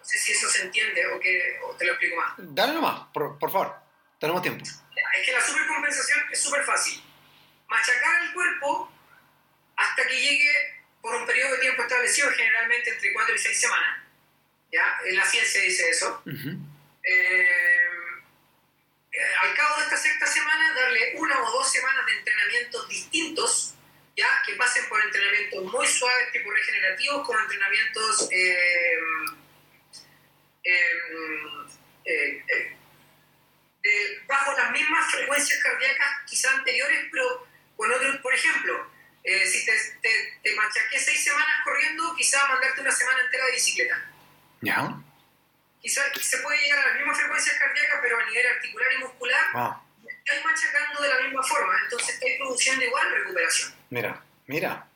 No sé si eso se entiende o, que, o te lo explico más. Dale nomás, por, por favor. Tenemos tiempo. Es que la supercompensación es súper fácil. Machacar el cuerpo hasta que llegue por un periodo de tiempo establecido, generalmente entre 4 y 6 semanas. ¿ya? En la ciencia dice eso. Eh, eh, al cabo de esta sexta semana, darle una o dos semanas de entrenamientos distintos, ya que pasen por entrenamientos muy suaves, tipo regenerativos, con entrenamientos eh, eh, eh, de- bajo las mismas frecuencias cardíacas quizás anteriores, pero con otro, por ejemplo, eh, si te, te, te machaqué seis semanas corriendo, quizás mandarte una semana entera de bicicleta. Ya. Quizás se puede llegar a las mismas frecuencias cardíacas, pero a nivel articular y muscular, Ah, estás machacando de la misma forma, entonces estás produciendo igual recuperación. mira, mira.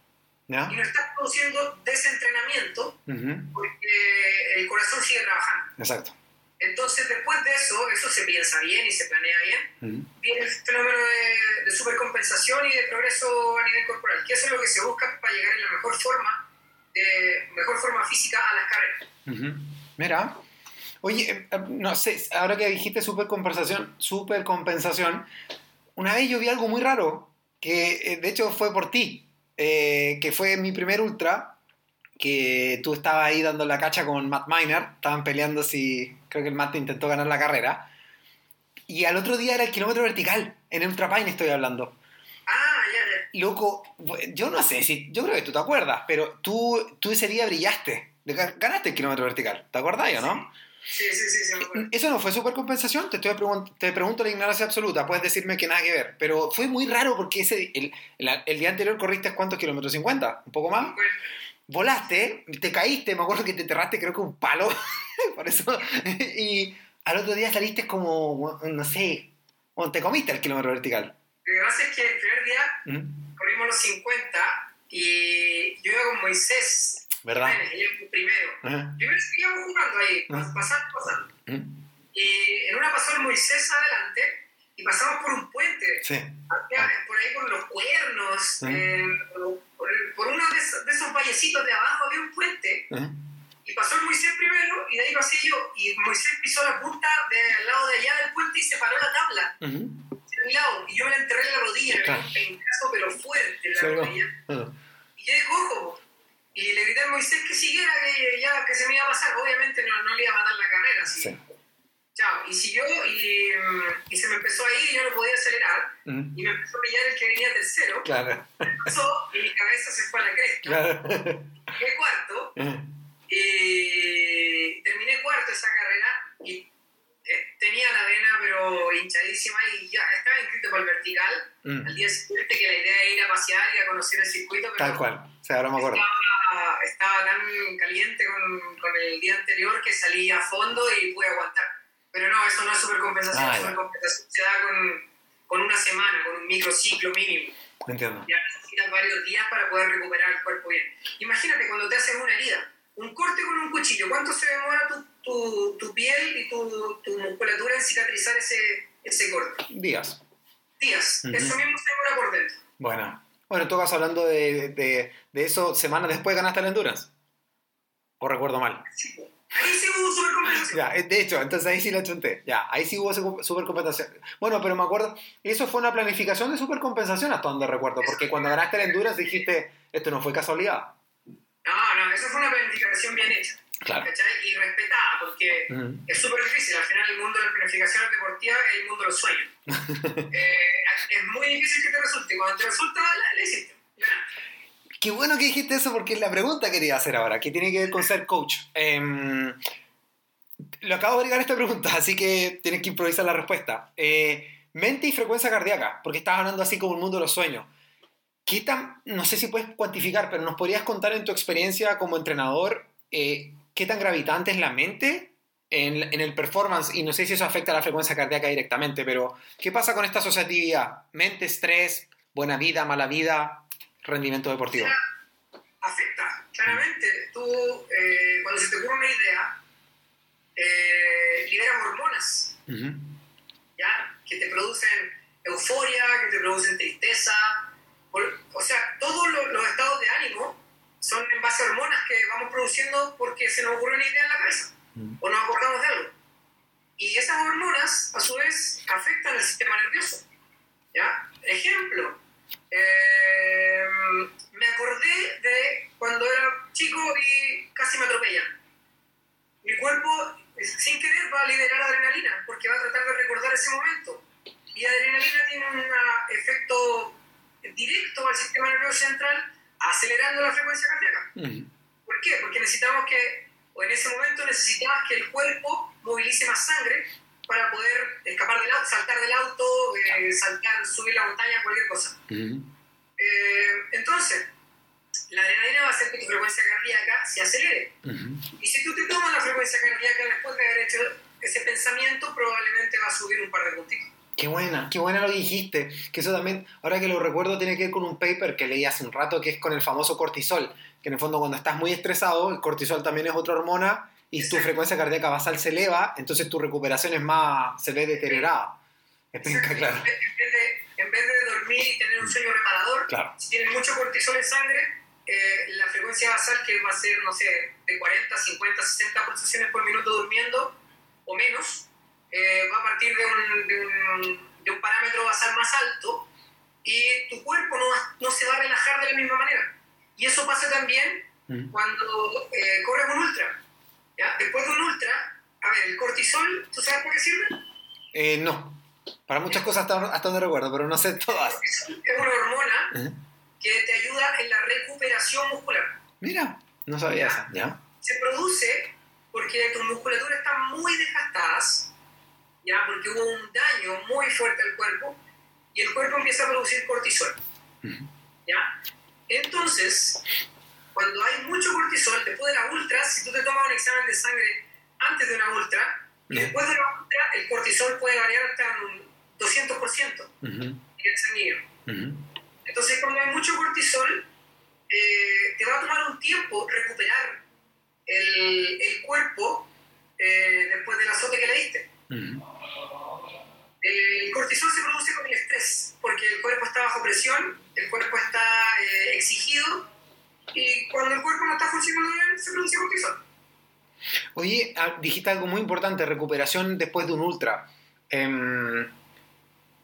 ¿Ya? Y no estás produciendo desentrenamiento Ujú. porque el corazón sigue trabajando. Exacto. Entonces, después de eso, eso se piensa bien y se planea bien, Ujú. viene el fenómeno de, de supercompensación y de progreso a nivel corporal, que eso es lo que se busca para llegar en la mejor forma, de mejor forma física a las carreras. Ujú. Mira. Oye, eh, eh, no sé, ahora que dijiste supercompensación, supercompensación, una vez yo vi algo muy raro, que eh, de hecho fue por ti, eh, que fue mi primer ultra, que tú estabas ahí dando la cacha con Matt Miner, estaban peleando si, creo que el Matt intentó ganar la carrera, y al otro día era el kilómetro vertical, en el Ultra Pine estoy hablando. Ah, ya, ya. Loco, yo no sé si, yo creo que tú te acuerdas, pero tú, tú ese día brillaste, ganaste el kilómetro vertical, ¿te acuerdas o no? Sí, sí, sí. ¿Eso no fue supercompensación? Te, estoy pregun- te pregunto la ignorancia absoluta, puedes decirme que nada que ver, pero fue muy raro porque ese, el, el- el día anterior corriste cuántos kilómetros, 50, un poco más, volaste, te caíste, me acuerdo que te enterraste creo que un palo, (laughs) por eso, y al otro día saliste como, no sé, o te comiste el kilómetro vertical. Lo que pasa es que el primer día ¿Mm? corrimos los 50 y yo iba con Moisés. ¿Verdad? Primero. Ajá. Primero seguíamos jugando ahí, Ah. pasando, pasando. Y en una pasó el Moisés adelante y pasamos por un puente. Sí. Había por ahí por los cuernos, Ah. eh, por, el- por uno de esos, de esos vallecitos de abajo había un puente. Y pasó el Moisés primero y de ahí pasé yo. Y Moisés pisó la punta del lado de allá del puente y separó la tabla. De mi lado. Y yo me la enterré en la rodilla, Claro. un pencazo, pero fuerte en la rodilla. Y yo de cojo. Y le grité a Moisés que siguiera, que ya que se me iba a pasar. Obviamente no, no le iba a matar la carrera. Así. Sí. Chao. Y siguió y, y se me empezó a ir y yo no podía acelerar. Y me empezó a pillar el que venía tercero. Claro, Pasó y mi cabeza se fue a la cresta. claro. Llegué cuarto Ajá. y terminé cuarto esa carrera y tenía la vena pero hinchadísima y ya estaba inscrito para el vertical. Mm. Al día siguiente que la idea era ir a pasear y a conocer el circuito, pero Tal cual. O sea, ahora me acuerdo. estaba, estaba tan caliente con, con el día anterior que salí a fondo y pude aguantar. Pero no, eso no es supercompensación, Ah, supercompensación se da con, con una semana, con un microciclo mínimo. Entiendo. Ya necesitas varios días para poder recuperar el cuerpo bien. Imagínate cuando te hacen una herida, un corte con un cuchillo, ¿cuánto se demora tu, tu, tu piel y tu, tu musculatura en cicatrizar ese, ese corte? Días. Días. Ujú. Eso mismo se demora por dentro. Bueno. Bueno, en todo caso, hablando de, de, de eso, semanas después ganaste la Endurance. ¿O recuerdo mal? Sí. Ahí sí hubo supercompensación. Ya, eh, de hecho, entonces ahí sí la chunté. Ya, ahí sí hubo su- supercompensación. Bueno, pero me acuerdo, eso fue una planificación de supercompensación hasta donde recuerdo, porque cuando ganaste la Endurance dijiste, esto no fue casualidad. No, eso fue una planificación bien hecha. Claro. ¿cachai? Y respetada, porque Mm. es súper difícil. Al final, el mundo de las planificaciones deportivas es el mundo de los sueños. (laughs) Eh, es muy difícil que te resulte. Cuando te resulta, la, la hiciste. Qué bueno que dijiste eso porque es la pregunta que quería hacer ahora, que tiene que ver con ser coach. Em, lo acabo de agregar esta pregunta, así que tienes que improvisar la respuesta. Eh, mente y frecuencia cardíaca, porque estás hablando así como el mundo de los sueños. ¿Qué tan, no sé si puedes cuantificar, pero nos podrías contar en tu experiencia como entrenador, eh, qué tan gravitante es la mente en, en el performance? Y no sé si eso afecta a la frecuencia cardíaca directamente, pero ¿qué pasa con esta asociatividad? Mente, estrés, buena vida, mala vida, rendimiento deportivo. afecta, claramente. Tú, eh, cuando se te ocurre una idea, eh, liberas hormonas, Ujú. ¿ya? Que te producen euforia, que te producen tristeza. Por- o sea, todos lo- los, estados de ánimo son en base a hormonas que vamos produciendo porque se nos ocurre una idea en la cabeza Mm. o nos acordamos de algo. Y esas hormonas, a su vez, afectan el sistema nervioso. ¿ya? Ejemplo, eh, me acordé de cuando era chico y casi me atropellan. Mi cuerpo, eh, sin querer, va a liberar adrenalina porque va a tratar de recordar ese momento. Y adrenalina tiene un efecto directo al sistema nervioso central, acelerando la frecuencia cardíaca. ¿Por qué? Porque necesitamos que, o en ese momento necesitabas que el cuerpo movilice más sangre para poder escapar del auto, saltar del auto, eh, saltar, subir la montaña, cualquier cosa. Eh, entonces, la adrenalina va a hacer que tu frecuencia cardíaca se acelere. Y si tú te tomas la frecuencia cardíaca después de haber hecho ese pensamiento, probablemente va a subir un par de puntitos. Qué buena, qué buena lo que dijiste. Que eso también, ahora que lo recuerdo, tiene que ver con un paper que leí hace un rato que es con el famoso cortisol. Que en el fondo, cuando estás muy estresado, el cortisol también es otra hormona y tu frecuencia cardíaca basal se eleva, entonces tu recuperación es más, se ve deteriorada. Es penca, claro. En vez- en vez de- en vez de dormir y tener un sueño reparador, Claro. si tienes mucho cortisol en sangre, eh, la frecuencia basal que va a ser, no sé, de 40, 50, 60 pulsaciones por minuto durmiendo o menos, eh, va a partir de un, de, un, de un parámetro basal más alto y tu cuerpo no, va- no se va a relajar de la misma manera. Y eso pasa también Ujú. cuando eh, corres un ultra. ¿ya? Después de un ultra, a ver, el cortisol, ¿tú sabes para qué sirve? Eh, no. Para muchas cosas hasta, hasta donde recuerdo, pero no sé todas. Es una hormona Ujú. que te ayuda en la recuperación muscular. Mira, no sabía eso. ¿Ya? Se produce porque tus musculaturas están muy desgastadas, ya porque hubo un daño muy fuerte al cuerpo y el cuerpo empieza a producir cortisol. ¿ya? Entonces, cuando hay mucho cortisol, después de la ultra, si tú te tomas un examen de sangre antes de una ultra y después de una ultra, el cortisol puede variar hasta un 200% Ujú. en el sanguíneo. Entonces, cuando hay mucho cortisol, eh, te va a tomar un tiempo recuperar el, el cuerpo eh, después del azote que le diste. El cortisol se produce con el estrés, porque el cuerpo está bajo presión, el cuerpo está eh, exigido, y cuando el cuerpo no está funcionando bien, se produce cortisol. Oye, ah, dijiste algo muy importante, recuperación después de un ultra. Em,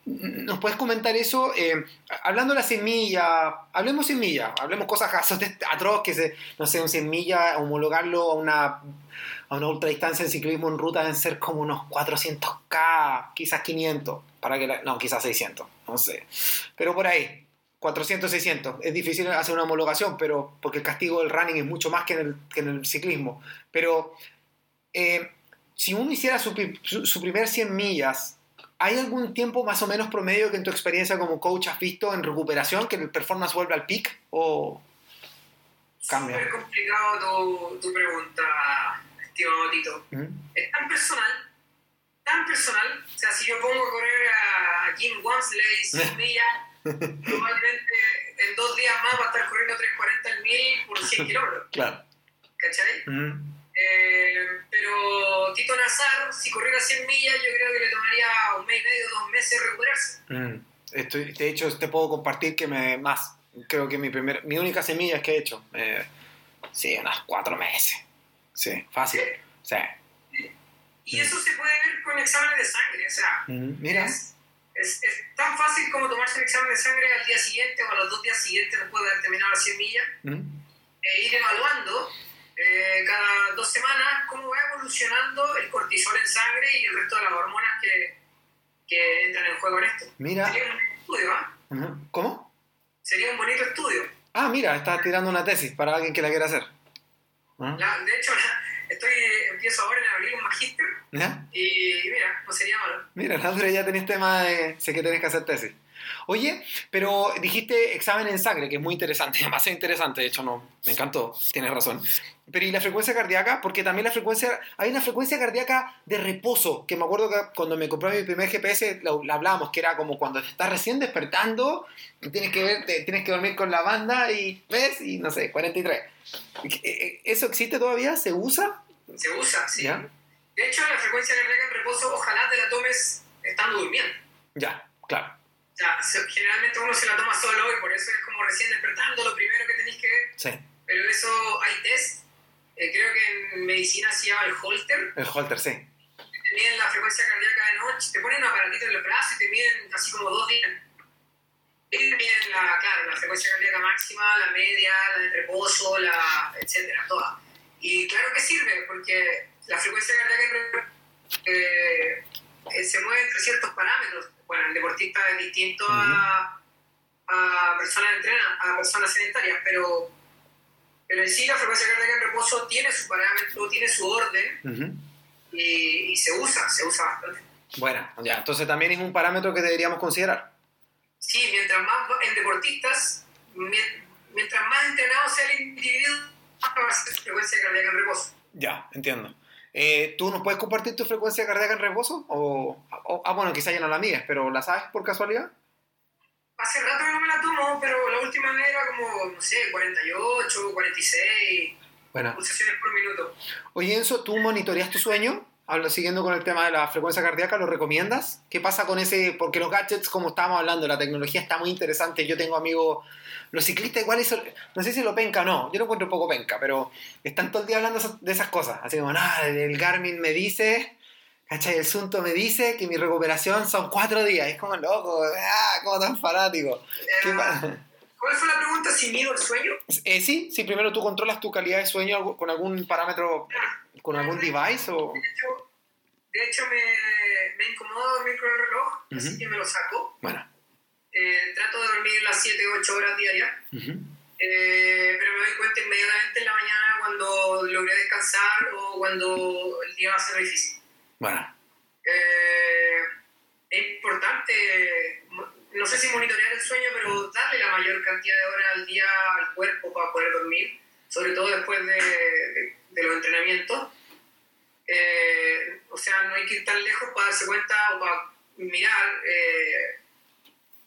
¿Nos puedes comentar eso? Em, hablando de la semilla, hablemos semilla, hablemos cosas (laughs) atroz que se, no sé, un semilla, homologarlo a una, a una ultra distancia en ciclismo en ruta deben ser como unos 400k, quizás 500, para que la- no, quizás 600, no sé. Pero por ahí, 400, 600. Es difícil hacer una homologación, pero porque el castigo del running es mucho más que en el, que en el ciclismo. Pero eh, si uno hiciera su, su- su primer 100 millas, ¿hay algún tiempo más o menos promedio que en tu experiencia como coach has visto en recuperación que el performance vuelva al peak? ¿O Cambia. Súper complicado tu, tu pregunta, estimado Tito. ¿Mm? Es tan personal, tan personal. O sea, si yo pongo a correr a Jim Wamsley 100 (laughs) millas, probablemente en dos días más va a estar corriendo 340 al mil por 100 (laughs) kilómetros. Claro. ¿Cachai? ¿Mm? Eh, pero Tito Nazar, si corriera 100 millas, yo creo que le tomaría un mes y medio, dos meses recuperarse. Mm. Estoy, de hecho, te puedo compartir que me más. Creo que mi primer, mi única semilla que he hecho. eh, sí, unas cuatro meses. Sí, fácil. Sí. Y eso se puede ver con exámenes de sangre. O sea, Mm, Mira. es, es, es tan fácil como tomarse el examen de sangre al día siguiente o a los dos días siguientes después de haber terminado las 100 millas. Mm, e ir evaluando eh, cada dos semanas cómo va evolucionando el cortisol en sangre y el resto de las hormonas que, que entran en juego en esto. Mira. Sería un estudio, ¿ah? ¿Cómo? Sería un bonito estudio. Ah, mira, estás tirando una tesis para alguien que la quiera hacer. ¿Ah? La- de hecho, la- estoy, empiezo ahora en abril un magíster ¿Ya? y mira, no sería malo. Mira, André, ya tenés tema de... Sé que tenés que hacer tesis. Oye, pero dijiste examen en sangre, que es muy interesante, (laughs) demasiado interesante, de hecho no, me encantó, tienes razón. Pero ¿y la frecuencia cardíaca? Porque también la frecuencia, hay una frecuencia cardíaca de reposo, que me acuerdo que cuando me compré mi primer GPS la, la hablábamos, que era como cuando estás recién despertando, tienes que ver, te- tienes que dormir con la banda y ves, y no sé, 43. ¿E- ¿Eso existe todavía? ¿Se usa? Se usa, sí. ¿Ya? De hecho, la frecuencia cardíaca en reposo, ojalá te la tomes estando durmiendo. Ya, claro. O sea, se- generalmente uno se la toma solo y por eso es como recién despertando lo primero que tenéis que ver. Sí, Pero eso hay test. eh, creo que en medicina se llama el holter. el holter, sí. Te miden la frecuencia cardíaca de noche, te ponen un aparatito en los brazos y te miden así como dos días. Y te miden la, claro, la frecuencia cardíaca máxima, la media, la de reposo, la, etcétera, todas. Y claro que sirve, porque la frecuencia cardíaca eh, se mueve entre ciertos parámetros. Bueno, el deportista es distinto a, a personas entrenadas, a personas sedentarias, pero, pero en sí la frecuencia cardíaca en reposo tiene su parámetro, tiene su orden y, y se usa, se usa bastante. Bueno, ya, entonces también es un parámetro que deberíamos considerar. Sí, mientras más en deportistas, mie- mientras más entrenado sea el individuo, más va a ser frecuencia cardíaca en reposo. Ya, entiendo. Eh, ¿Tú nos puedes compartir tu frecuencia cardíaca en reposo? O, o- ah, bueno, quizá ya no la mides, pero ¿la sabes por casualidad? Hace rato que no me la tomo, pero la última vez era como, no sé, 48, 46 Bueno. pulsaciones por minuto. Oye, Enzo, ¿tú monitoreas tu sueño? Habla, siguiendo con el tema de la frecuencia cardíaca, ¿lo recomiendas? ¿Qué pasa con ese? Porque los gadgets, como estábamos hablando, la tecnología está muy interesante. Yo tengo amigos, los ciclistas igual, eso, no sé si lo penca o no, yo lo encuentro un poco penca, pero están todo el día hablando de esas cosas. Así como, nada, el Garmin me dice, ¿cachai? El Sunto me dice que mi recuperación son cuatro días. Es como loco, ah, como tan fanático. ¿Qué Eh, pa- ¿Cuál fue la pregunta? ¿Si mido el sueño? Eh, sí, sí, primero tú controlas tu calidad de sueño con algún parámetro, con algún device o... De hecho, de hecho me, me incomoda dormir con el reloj, así que me lo saco. Bueno. Eh, trato de dormir las 7 o 8 horas diarias. Ujú. Eh, pero me doy cuenta inmediatamente en la mañana cuando logré descansar o cuando el día va a ser difícil. Bueno. Eh, es importante, no sé si monitorear el sueño, pero darle la mayor cantidad de horas al día al cuerpo para poder dormir, sobre todo después de, de- de los entrenamientos. Eh, o sea, no hay que ir tan lejos para darse cuenta o para mirar eh,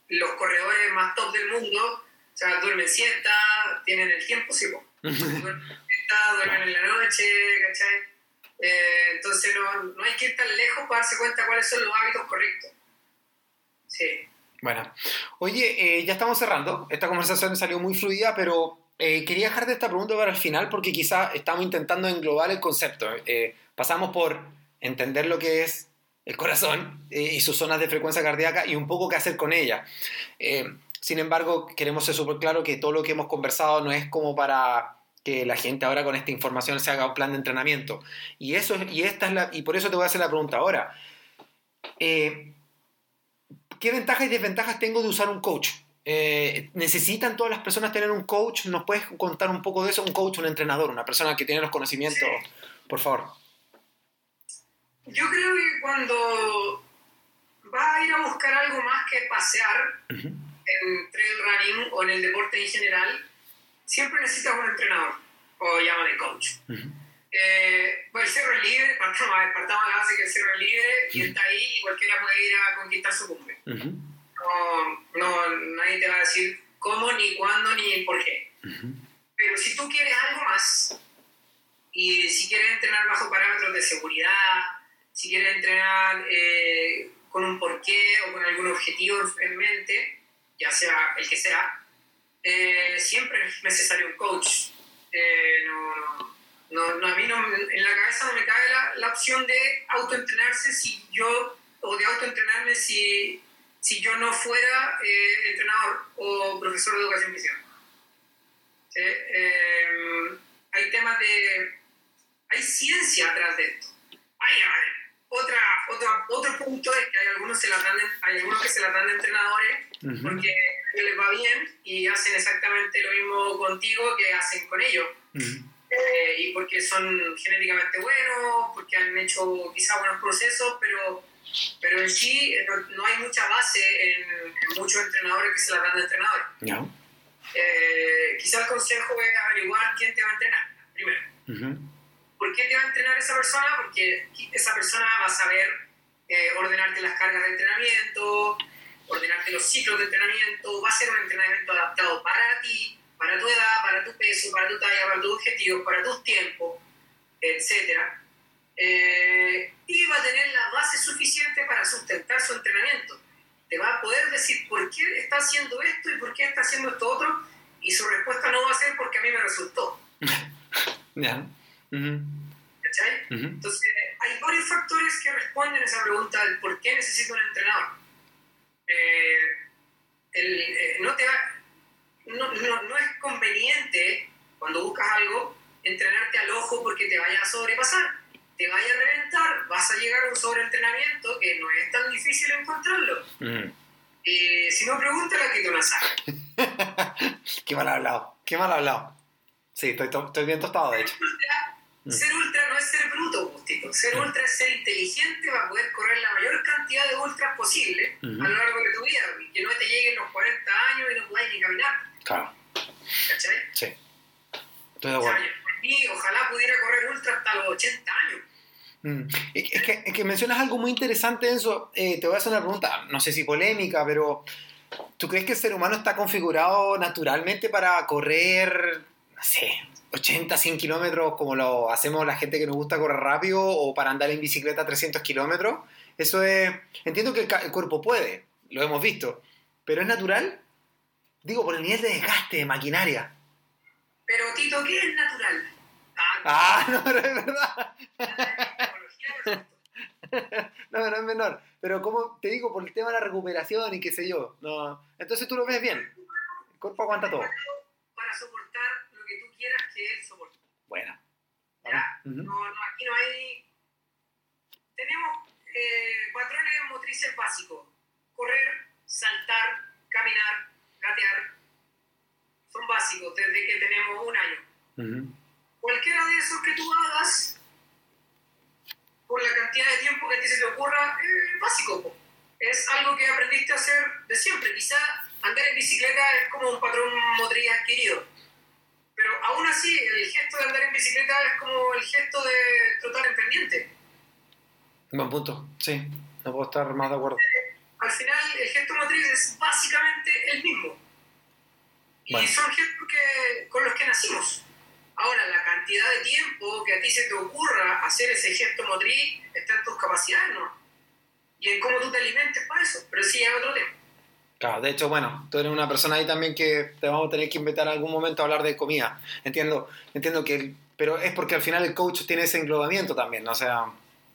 los corredores más top del mundo. O sea, duermen siesta, tienen el tiempo, sí, po. (laughs) duermen siesta, duermen en la noche, ¿cachai? Eh, entonces no, no hay que ir tan lejos para darse cuenta cuáles son los hábitos correctos. Sí. Bueno, oye, eh, ya estamos cerrando. Esta conversación salió muy fluida, pero eh, quería dejarte esta pregunta para el final porque quizá estamos intentando englobar el concepto. Eh, pasamos por entender lo que es el corazón eh, y sus zonas de frecuencia cardíaca y un poco qué hacer con ella. Sin embargo, queremos ser súper claro que todo lo que hemos conversado no es como para que la gente ahora con esta información se haga un plan de entrenamiento. Y, eso es, y, esta es la, y por eso te voy a hacer la pregunta ahora. ¿Qué ventajas y desventajas tengo de usar un coach? Eh, ¿Necesitan todas las personas tener un coach? ¿Nos puedes contar un poco de eso? Un coach, un entrenador, una persona que tiene los conocimientos, Sí. por favor. Yo creo que cuando vas a ir a buscar algo más que pasear en trail running o en el deporte en general, siempre necesitas un entrenador o llámale coach. Ujú. Eh, pues el cerro es libre, partamos, partamos de la base que el cerro es libre y está ahí y cualquiera puede ir a conquistar su cumbre. Ujú. No, no, nadie te va a decir cómo, ni cuándo, ni por qué. Ujú. Pero si tú quieres algo más y si quieres entrenar bajo parámetros de seguridad, si quieres entrenar eh, con un porqué o con algún objetivo en mente, ya sea el que sea, eh, siempre es necesario un coach. Eh, no, no, no, a mí no, en la cabeza no me cabe la, la opción de autoentrenarse si yo, o de autoentrenarme si, si yo no fuera eh, entrenador o profesor de educación física. eh, eh, hay temas de... Hay ciencia atrás de esto. Hay, hay otra, otra, otro punto es que hay algunos, se la dan de, hay algunos que se la dan de entrenadores Ujú. porque les va bien y hacen exactamente lo mismo contigo que hacen con ellos. Ujú. Eh, y porque son genéticamente buenos, porque han hecho quizá buenos procesos, pero, pero en sí eh, no, no hay mucha base en, en muchos entrenadores que se la dan de entrenadores. Ya. Eh, quizá el consejo es averiguar quién te va a entrenar primero. Ujú. ¿Por qué te va a entrenar esa persona? Porque esa persona va a saber eh, ordenarte las cargas de entrenamiento, ordenarte los ciclos de entrenamiento, va a ser un entrenamiento adaptado para ti, para tu edad, para tu peso, para tu talla, para tus objetivos, para tus tiempos, etc. Eh, y va a tener la base suficiente para sustentar su entrenamiento. Te va a poder decir por qué está haciendo esto y por qué está haciendo esto otro, y su respuesta no va a ser porque a mí me resultó. (laughs) Ya. Ujú. ¿Cachai? Ujú. Entonces, hay varios factores que responden a esa pregunta del por qué necesito un entrenador. Eh, el, eh, no, te va- no, no, no es conveniente, cuando buscas algo, entrenarte al ojo porque te vaya a sobrepasar. Te vaya a reventar, vas a llegar a un sobreentrenamiento que no es tan difícil encontrarlo. Ujú. Y si no, pregúntale a Tito Nazar. (laughs) Qué mal hablado. Qué mal hablado. Sí, estoy, to- estoy bien tostado, de hecho. Mm. Ser ultra no es ser bruto, Gustito. Ser Mm. ultra es ser inteligente para poder correr la mayor cantidad de ultras posible Ujú. a lo largo de tu vida. Y que no te lleguen los 40 años y no puedas ni caminar. Claro. ¿Cachai? Sí. Estoy de O sea, acuerdo. mí, ojalá pudiera correr ultra hasta los 80 años. Mm. Es que, es que mencionas algo muy interesante, Enzo. Eh, te voy a hacer una pregunta, no sé si polémica, pero ¿tú crees que el ser humano está configurado naturalmente para correr, no sé, 80, 100 kilómetros como lo hacemos la gente que nos gusta correr rápido o para andar en bicicleta 300 kilómetros? Eso es... Entiendo que el, el cuerpo puede, lo hemos visto, pero ¿es natural? Digo, por el nivel de desgaste de maquinaria. Pero, Tito, ¿qué es natural? Ah, Ah, (laughs) no, pero es verdad. (laughs) No, no es menor. Pero como te digo, por el tema de la recuperación y qué sé yo. No. Entonces tú lo ves bien. El cuerpo aguanta todo. Para soportar lo que tú quieras que él soporte. Ujú. No, no, aquí no hay. Tenemos eh, patrones motrices básicos: correr, saltar, caminar, gatear. Son básicos desde que tenemos un año. Ujú. Cualquiera de esos que tú hagas, por la cantidad de tiempo que a ti se te ocurra, es básico. Es algo que aprendiste a hacer de siempre. Quizá andar en bicicleta es como un patrón motriz adquirido. Pero aún así, el gesto de andar en bicicleta es como el gesto de trotar en pendiente. Buen punto. Sí. No puedo estar más de acuerdo. Al final, el gesto motriz es básicamente el mismo. Y Bueno. son gestos que, con los que nacimos. Ahora, la cantidad de tiempo que a ti se te ocurra hacer ese gesto motriz está en tus capacidades, ¿no? Y en cómo tú te alimentes para eso. Pero sí, es otro tema. Claro, de hecho, bueno, tú eres una persona ahí también que te vamos a tener que invitar algún momento a hablar de comida. Entiendo, entiendo que, pero es porque al final el coach tiene ese englobamiento también, ¿no? o sea,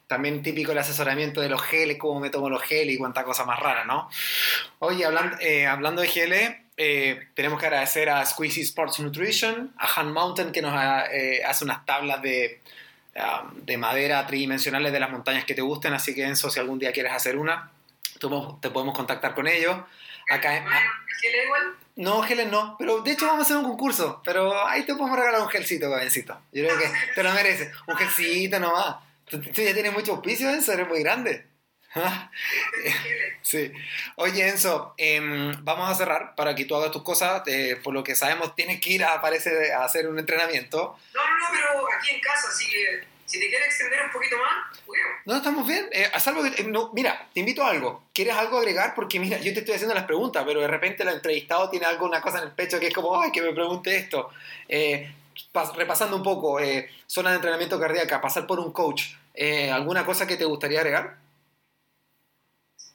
también típico el asesoramiento de los geles, cómo me tomo los geles y cuánta cosa más rara, ¿no? Oye, hablan- eh, hablando de geles, eh, tenemos que agradecer a Squeezy Sports Nutrition, a Han Mountain que nos eh, hace unas tablas de, ah, de madera tridimensionales de las montañas que te gusten, así que Enzo, si algún día quieres hacer una, tú- te podemos contactar con ellos. Acá en- ¿No hay gel igual? no, geles no, pero de hecho vamos a hacer un concurso, pero ahí te podemos regalar un gelcito, jovencito. Yo creo que te lo mereces. Un gelcito nomás. Tú, tú ya tienes mucho auspicio, Enzo, eres muy grande. (laughs) Ah, sí. Oye, Enzo, em, vamos a cerrar para que tú hagas tus cosas. eh, por lo que sabemos, tienes que ir a, parece, a hacer un entrenamiento. No, no, no, pero aquí en casa, así que si te quieres extender un poquito más, juguemos. No, estamos bien. Eh, haz algo que- eh, no, mira, te invito a algo. ¿Quieres algo agregar? Porque mira, yo te estoy haciendo las preguntas, pero de repente el entrevistado tiene algo, una cosa en el pecho que es como, ay, que me pregunte esto. Eh, pas- repasando un poco, eh, zona de entrenamiento cardíaca, pasar por un coach. Eh, ¿Alguna cosa que te gustaría agregar?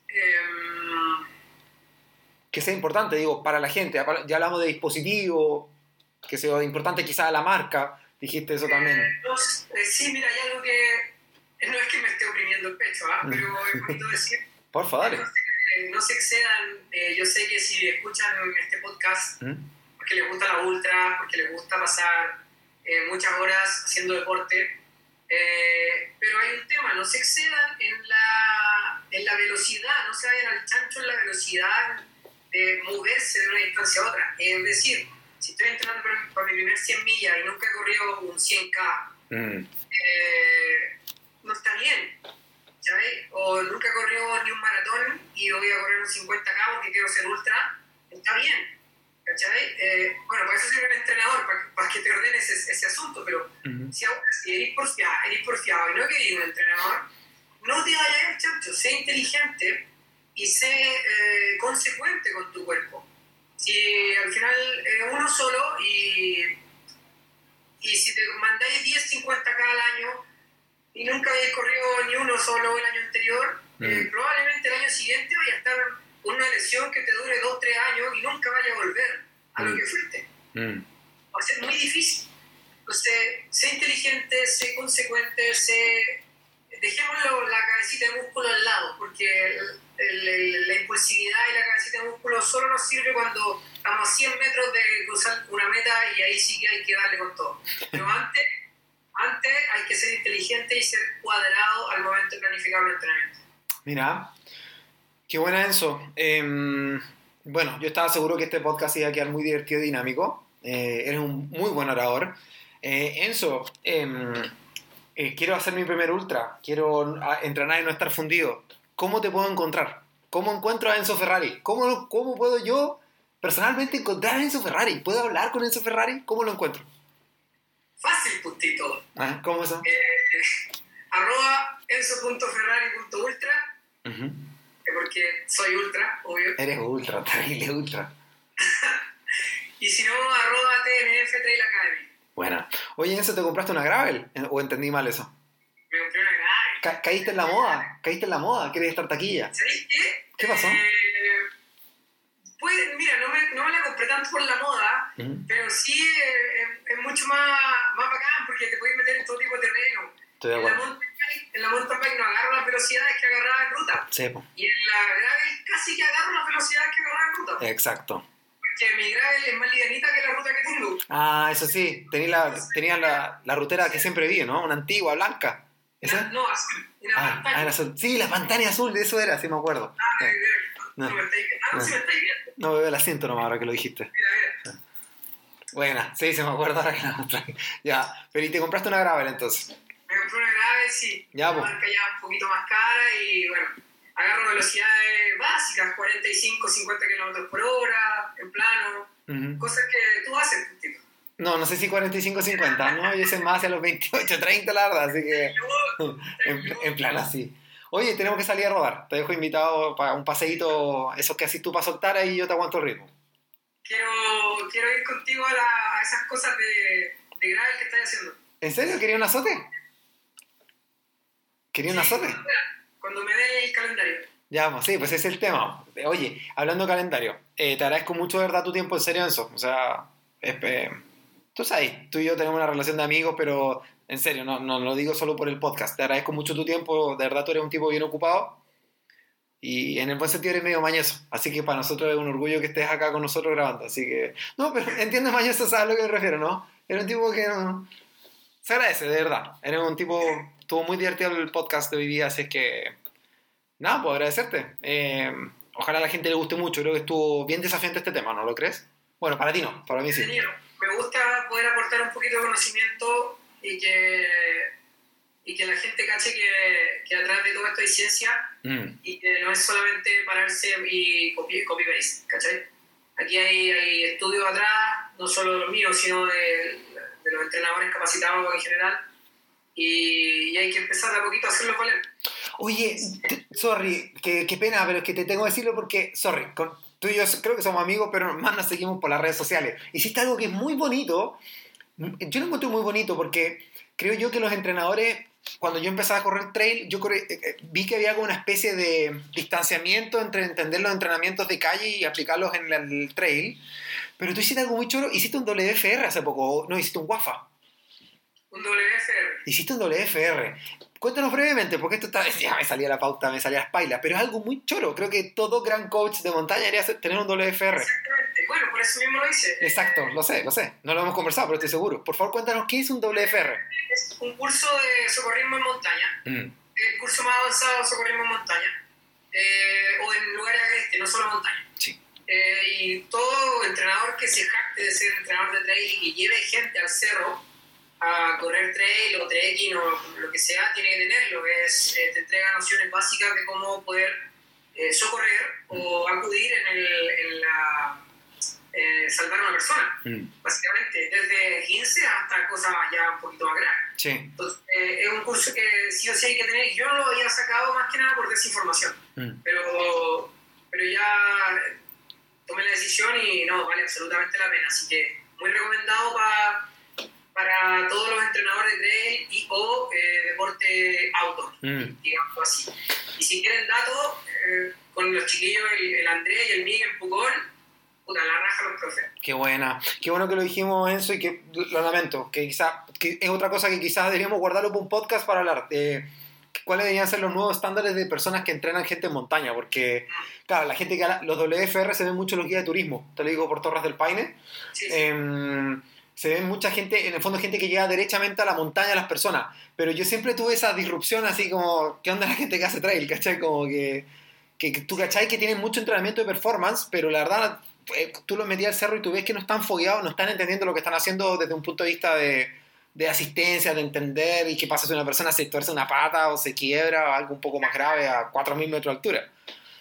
Em, Que sea importante, digo, para la gente. Ya hablamos de dispositivo, que sea importante quizás a la marca. Dijiste eso también. Eh, no eh, sí, mira, hay algo que no es que me esté oprimiendo el pecho, ¿ah? (laughs) Pero es bonito decir, Por favor. no se, no se excedan. yo sé que si escuchan este podcast, ¿Mm? porque les gusta la ultra, porque les gusta pasar muchas horas haciendo deporte. Eh, pero hay un tema, no se excedan en la, en la velocidad, no se vayan al chancho en la velocidad de moverse de una distancia a otra. Es decir, si estoy entrenando para, mi primer 100 millas y nunca he corrido un 100K, Mm. eh, no está bien. ¿sabes? O nunca he corrido ni un maratón y voy a correr un 50K porque quiero ser ultra, está bien. ¿Cachai? Eh, bueno, para eso sirve el entrenador, para, para que te ordenes ese, ese asunto, pero si, aún así eres porfiado, eres porfiado y no querés un entrenador, no te vayas al chancho, sé inteligente y sé eh, consecuente con tu cuerpo. Si al final eh, uno solo y, y si te mandáis 10, 50 cada año y nunca habéis corrido ni uno solo el año anterior, eh, probablemente el año siguiente vaya a estar con una lesión que te dure 2, 3 años y nunca vaya a volver a lo que fuiste Mm. va a ser muy difícil. Entonces, sé inteligente, sé consecuente, sé... Dejémoslo la cabecita de músculo al lado, porque el- el- el- la impulsividad y la cabecita de músculo solo nos sirve cuando estamos a 100 metros de cruzar una meta y ahí sí que hay que darle con todo. Pero (laughs) antes, antes hay que ser inteligente y ser cuadrado al momento de planificar un entrenamiento. Mira, qué buena Enzo. Em, bueno, yo estaba seguro que este podcast iba a quedar muy divertido y dinámico. Eh, eres un muy buen orador. Eh, Enzo, em, eh, quiero hacer mi primer ultra. Quiero ah, entrenar y no estar fundido. ¿Cómo te puedo encontrar? ¿Cómo encuentro a Enzo Ferrari? ¿Cómo, cómo puedo yo personalmente encontrar a Enzo Ferrari? ¿Puedo hablar con Enzo Ferrari? ¿Cómo lo encuentro? Fácil, puntito. Ah, ¿Cómo eso? Arroba enzo.ferrari.ultra, eh, porque soy ultra, obvio. Eres ultra, (laughs) terrible ultra. (laughs) Y si no, arroba TNF Trail Academy. Buena. Oye, Enzo, ¿te compraste una gravel? ¿O entendí mal eso? Me compré una grave. Ca- caíste en la moda, caíste en la moda, quieres estar taquilla. ¿Sabéis qué? ¿Qué pasó? Eh, pues, mira, no me, no me la compré tanto por la moda, pero sí eh, es, es mucho más, más bacán porque te puedes meter en todo tipo de terreno. Estoy de En acuerdo. En la mountain no agarro las velocidades que agarraba en ruta. Sí, po. Y en la gravel casi que agarro las velocidades que agarraba en ruta. exacto. Porque mi gravel es más livianita que la ruta que tengo. Ah, eso sí, tenía la, tenía la, la rutera que siempre vi, ¿no? Una antigua, blanca. ¿Esa? no, azul. Ah, pantalla. ah, era azul. Sí, la pantalla azul, de eso era, sí me acuerdo. Ah, Sí. no, No. me estáis ah, no, sí me estáis viendo. No veo el asiento nomás ahora que lo dijiste. Mira, mira. Buena, sí, se me acuerda ahora que la. (laughs) Ya, pero ¿y te compraste una gravel entonces? Me compré una grave, sí. Ya, una pues. marca ya un poquito más cara y bueno, agarro velocidades básicas, 45, 50 kilómetros por hora, en plano, cosas que tú haces, puntito. No, no sé si 45 50, ¿no? Yo sé más hacia los 28, 30, la verdad, así que (laughs) en, en plan así. Oye, tenemos que salir a rodar. Te dejo invitado para un paseíto, esos que haces tú para soltar, ahí yo te aguanto el ritmo. Quiero, quiero ir contigo a, la- a esas cosas de, de gravel que estás haciendo. ¿En serio? ¿Quería un azote? ¿Quería un Sí, azote? cuando- me dé el calendario. Ya, pues sí, pues ese es el tema. Oye, hablando de calendario, eh, te agradezco mucho de verdad tu tiempo, en serio, Enzo. O sea, es, eh, tú sabes, tú y yo tenemos una relación de amigos, pero en serio, no, no lo digo solo por el podcast. Te agradezco mucho tu tiempo, de verdad tú eres un tipo bien ocupado y en el buen sentido eres medio mañoso. Así que para nosotros es un orgullo que estés acá con nosotros grabando. Así que, no, pero (laughs) entiendes mañoso, sabes a lo que me refiero, ¿no? Eres un tipo que no- se agradece, de verdad. Eres un tipo, estuvo muy divertido el podcast de hoy día, así es que Nada, pues agradecerte. Eh, ojalá a la gente le guste mucho. Creo que estuvo bien desafiante este tema, ¿no lo crees? Bueno, para ti no, para mí sí. Me gusta poder aportar un poquito de conocimiento y que, y que la gente cache que, que atrás de todo esto hay ciencia Mm, y que no es solamente pararse y copy, copy ¿cachai? Aquí hay, hay estudios atrás, no solo los míos, sino de, de los entrenadores capacitados en general, y, y hay que empezar a poquito a hacerlo valer. Oye, sorry, qué, qué pena, pero es que te tengo que decirlo porque, sorry, con- tú y yo creo que somos amigos, pero más nos seguimos por las redes sociales. Hiciste algo que es muy bonito. Yo lo encuentro muy bonito porque creo yo que los entrenadores, cuando yo empezaba a correr trail, yo eh, eh, vi que había como una especie de distanciamiento entre entender los entrenamientos de calle y aplicarlos en el trail. Pero tú hiciste algo muy choro, hiciste un WFR hace poco, no, hiciste un WAFA. Un WFR. Hiciste un WFR. Cuéntanos brevemente, porque esto está, ya me salía la pauta, me salía la espalda, pero es algo muy choro. Creo que todo gran coach de montaña debería tener un WFR. Exactamente. bueno, por eso mismo lo hice. Exacto, lo sé, lo sé. No lo hemos conversado, pero estoy seguro. Por favor, cuéntanos qué es un WFR. Es un curso de socorrismo en montaña, Mm, el curso más avanzado de socorrismo en montaña, eh, o en lugares agrestes, no solo montaña. Sí. Eh, y todo entrenador que se jacte de ser entrenador de trail y que lleve gente al cerro a correr trail o trekking o lo que sea, tiene que tenerlo. Es, eh, te entrega nociones básicas de cómo poder eh, socorrer o acudir en, el, en la, eh, salvar a una persona, mm, básicamente, desde 15 hasta cosas ya un poquito más graves. Sí. Entonces, eh, es un curso que sí o sí hay que tener. Yo lo había sacado más que nada por desinformación, mm, pero, pero ya tomé la decisión y no, vale absolutamente la pena. Así que muy recomendado pa- para todos los entrenadores de trail y o eh, deporte outdoor, mm. digamos así. Y si quieren datos, eh, con los chiquillos, el, el Andrés y el Miguel Pucón, puta, la raja los profes. Qué buena. Qué bueno que lo dijimos, Enzo, y que lo lamento. Que quizá, que es otra cosa que quizás deberíamos guardarlo para un podcast para hablar. de ¿Cuáles deberían ser los nuevos estándares de personas que entrenan gente en montaña? Porque, claro, la gente que los WFR se ven mucho en los guías de turismo. Te lo digo por Torres del Paine. Sí, sí. Se ven mucha gente, en el fondo gente que llega derechamente a la montaña a las personas, pero yo siempre tuve esa disrupción así como, ¿qué onda la gente que hace trail? ¿Cachai? Como que, que, que tú cachai que tienen mucho entrenamiento de performance, pero la verdad, eh, tú los metías al cerro y tú ves que no están fogueados, no están entendiendo lo que están haciendo desde un punto de vista de, de asistencia, de entender y qué pasa si una persona se tuerce una pata o se quiebra o algo un poco más grave a 4.000 metros de altura.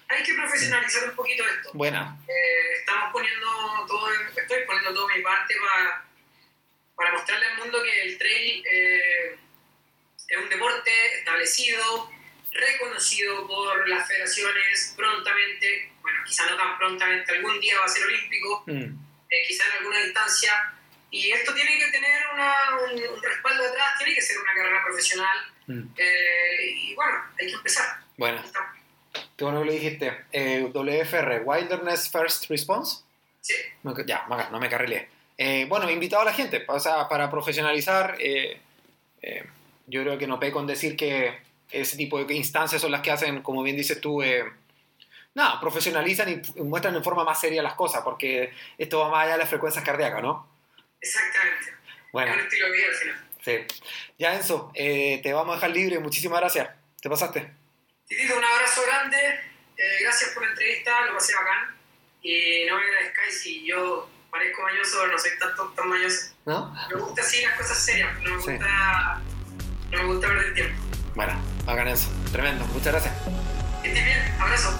Hay que profesionalizar un poquito esto. Buena. Eh, estamos poniendo todo, estoy poniendo todo mi parte para, para mostrarle al mundo que el trail eh, es un deporte establecido, reconocido por las federaciones prontamente, bueno, quizá no tan prontamente, algún día va a ser olímpico, Mm, eh, quizá en alguna distancia, y esto tiene que tener una- un, un respaldo atrás, tiene que ser una carrera profesional, mm. eh, y bueno, hay que empezar. Bueno, qué bueno que lo dijiste. Eh, WFR, Wilderness First Response. Sí, Ya, no me carrilé. Eh, bueno, he invitado a la gente, o sea, para profesionalizar, eh, eh, yo creo que no peco en decir que ese tipo de instancias son las que hacen, como bien dices tú, nada, profesionalizan y, muestran en forma más seria las cosas, porque esto va más allá de las frecuencias cardíacas, ¿no? exactamente. Bueno, Es un estilo de vida al final. sí. Ya, Enzo, te vamos a dejar libre, muchísimas gracias. ¿Te pasaste? Titito, un abrazo grande. gracias por la entrevista, lo pasé bacán. Y no me agradezcáis si yo parezco mañoso, no soy tanto tan mañoso. ¿No? Me gusta así las cosas serias, no me Sí. gusta, no me gusta perder tiempo. Bueno, bacán Enzo. Tremendo, muchas gracias. Que estés bien, abrazo.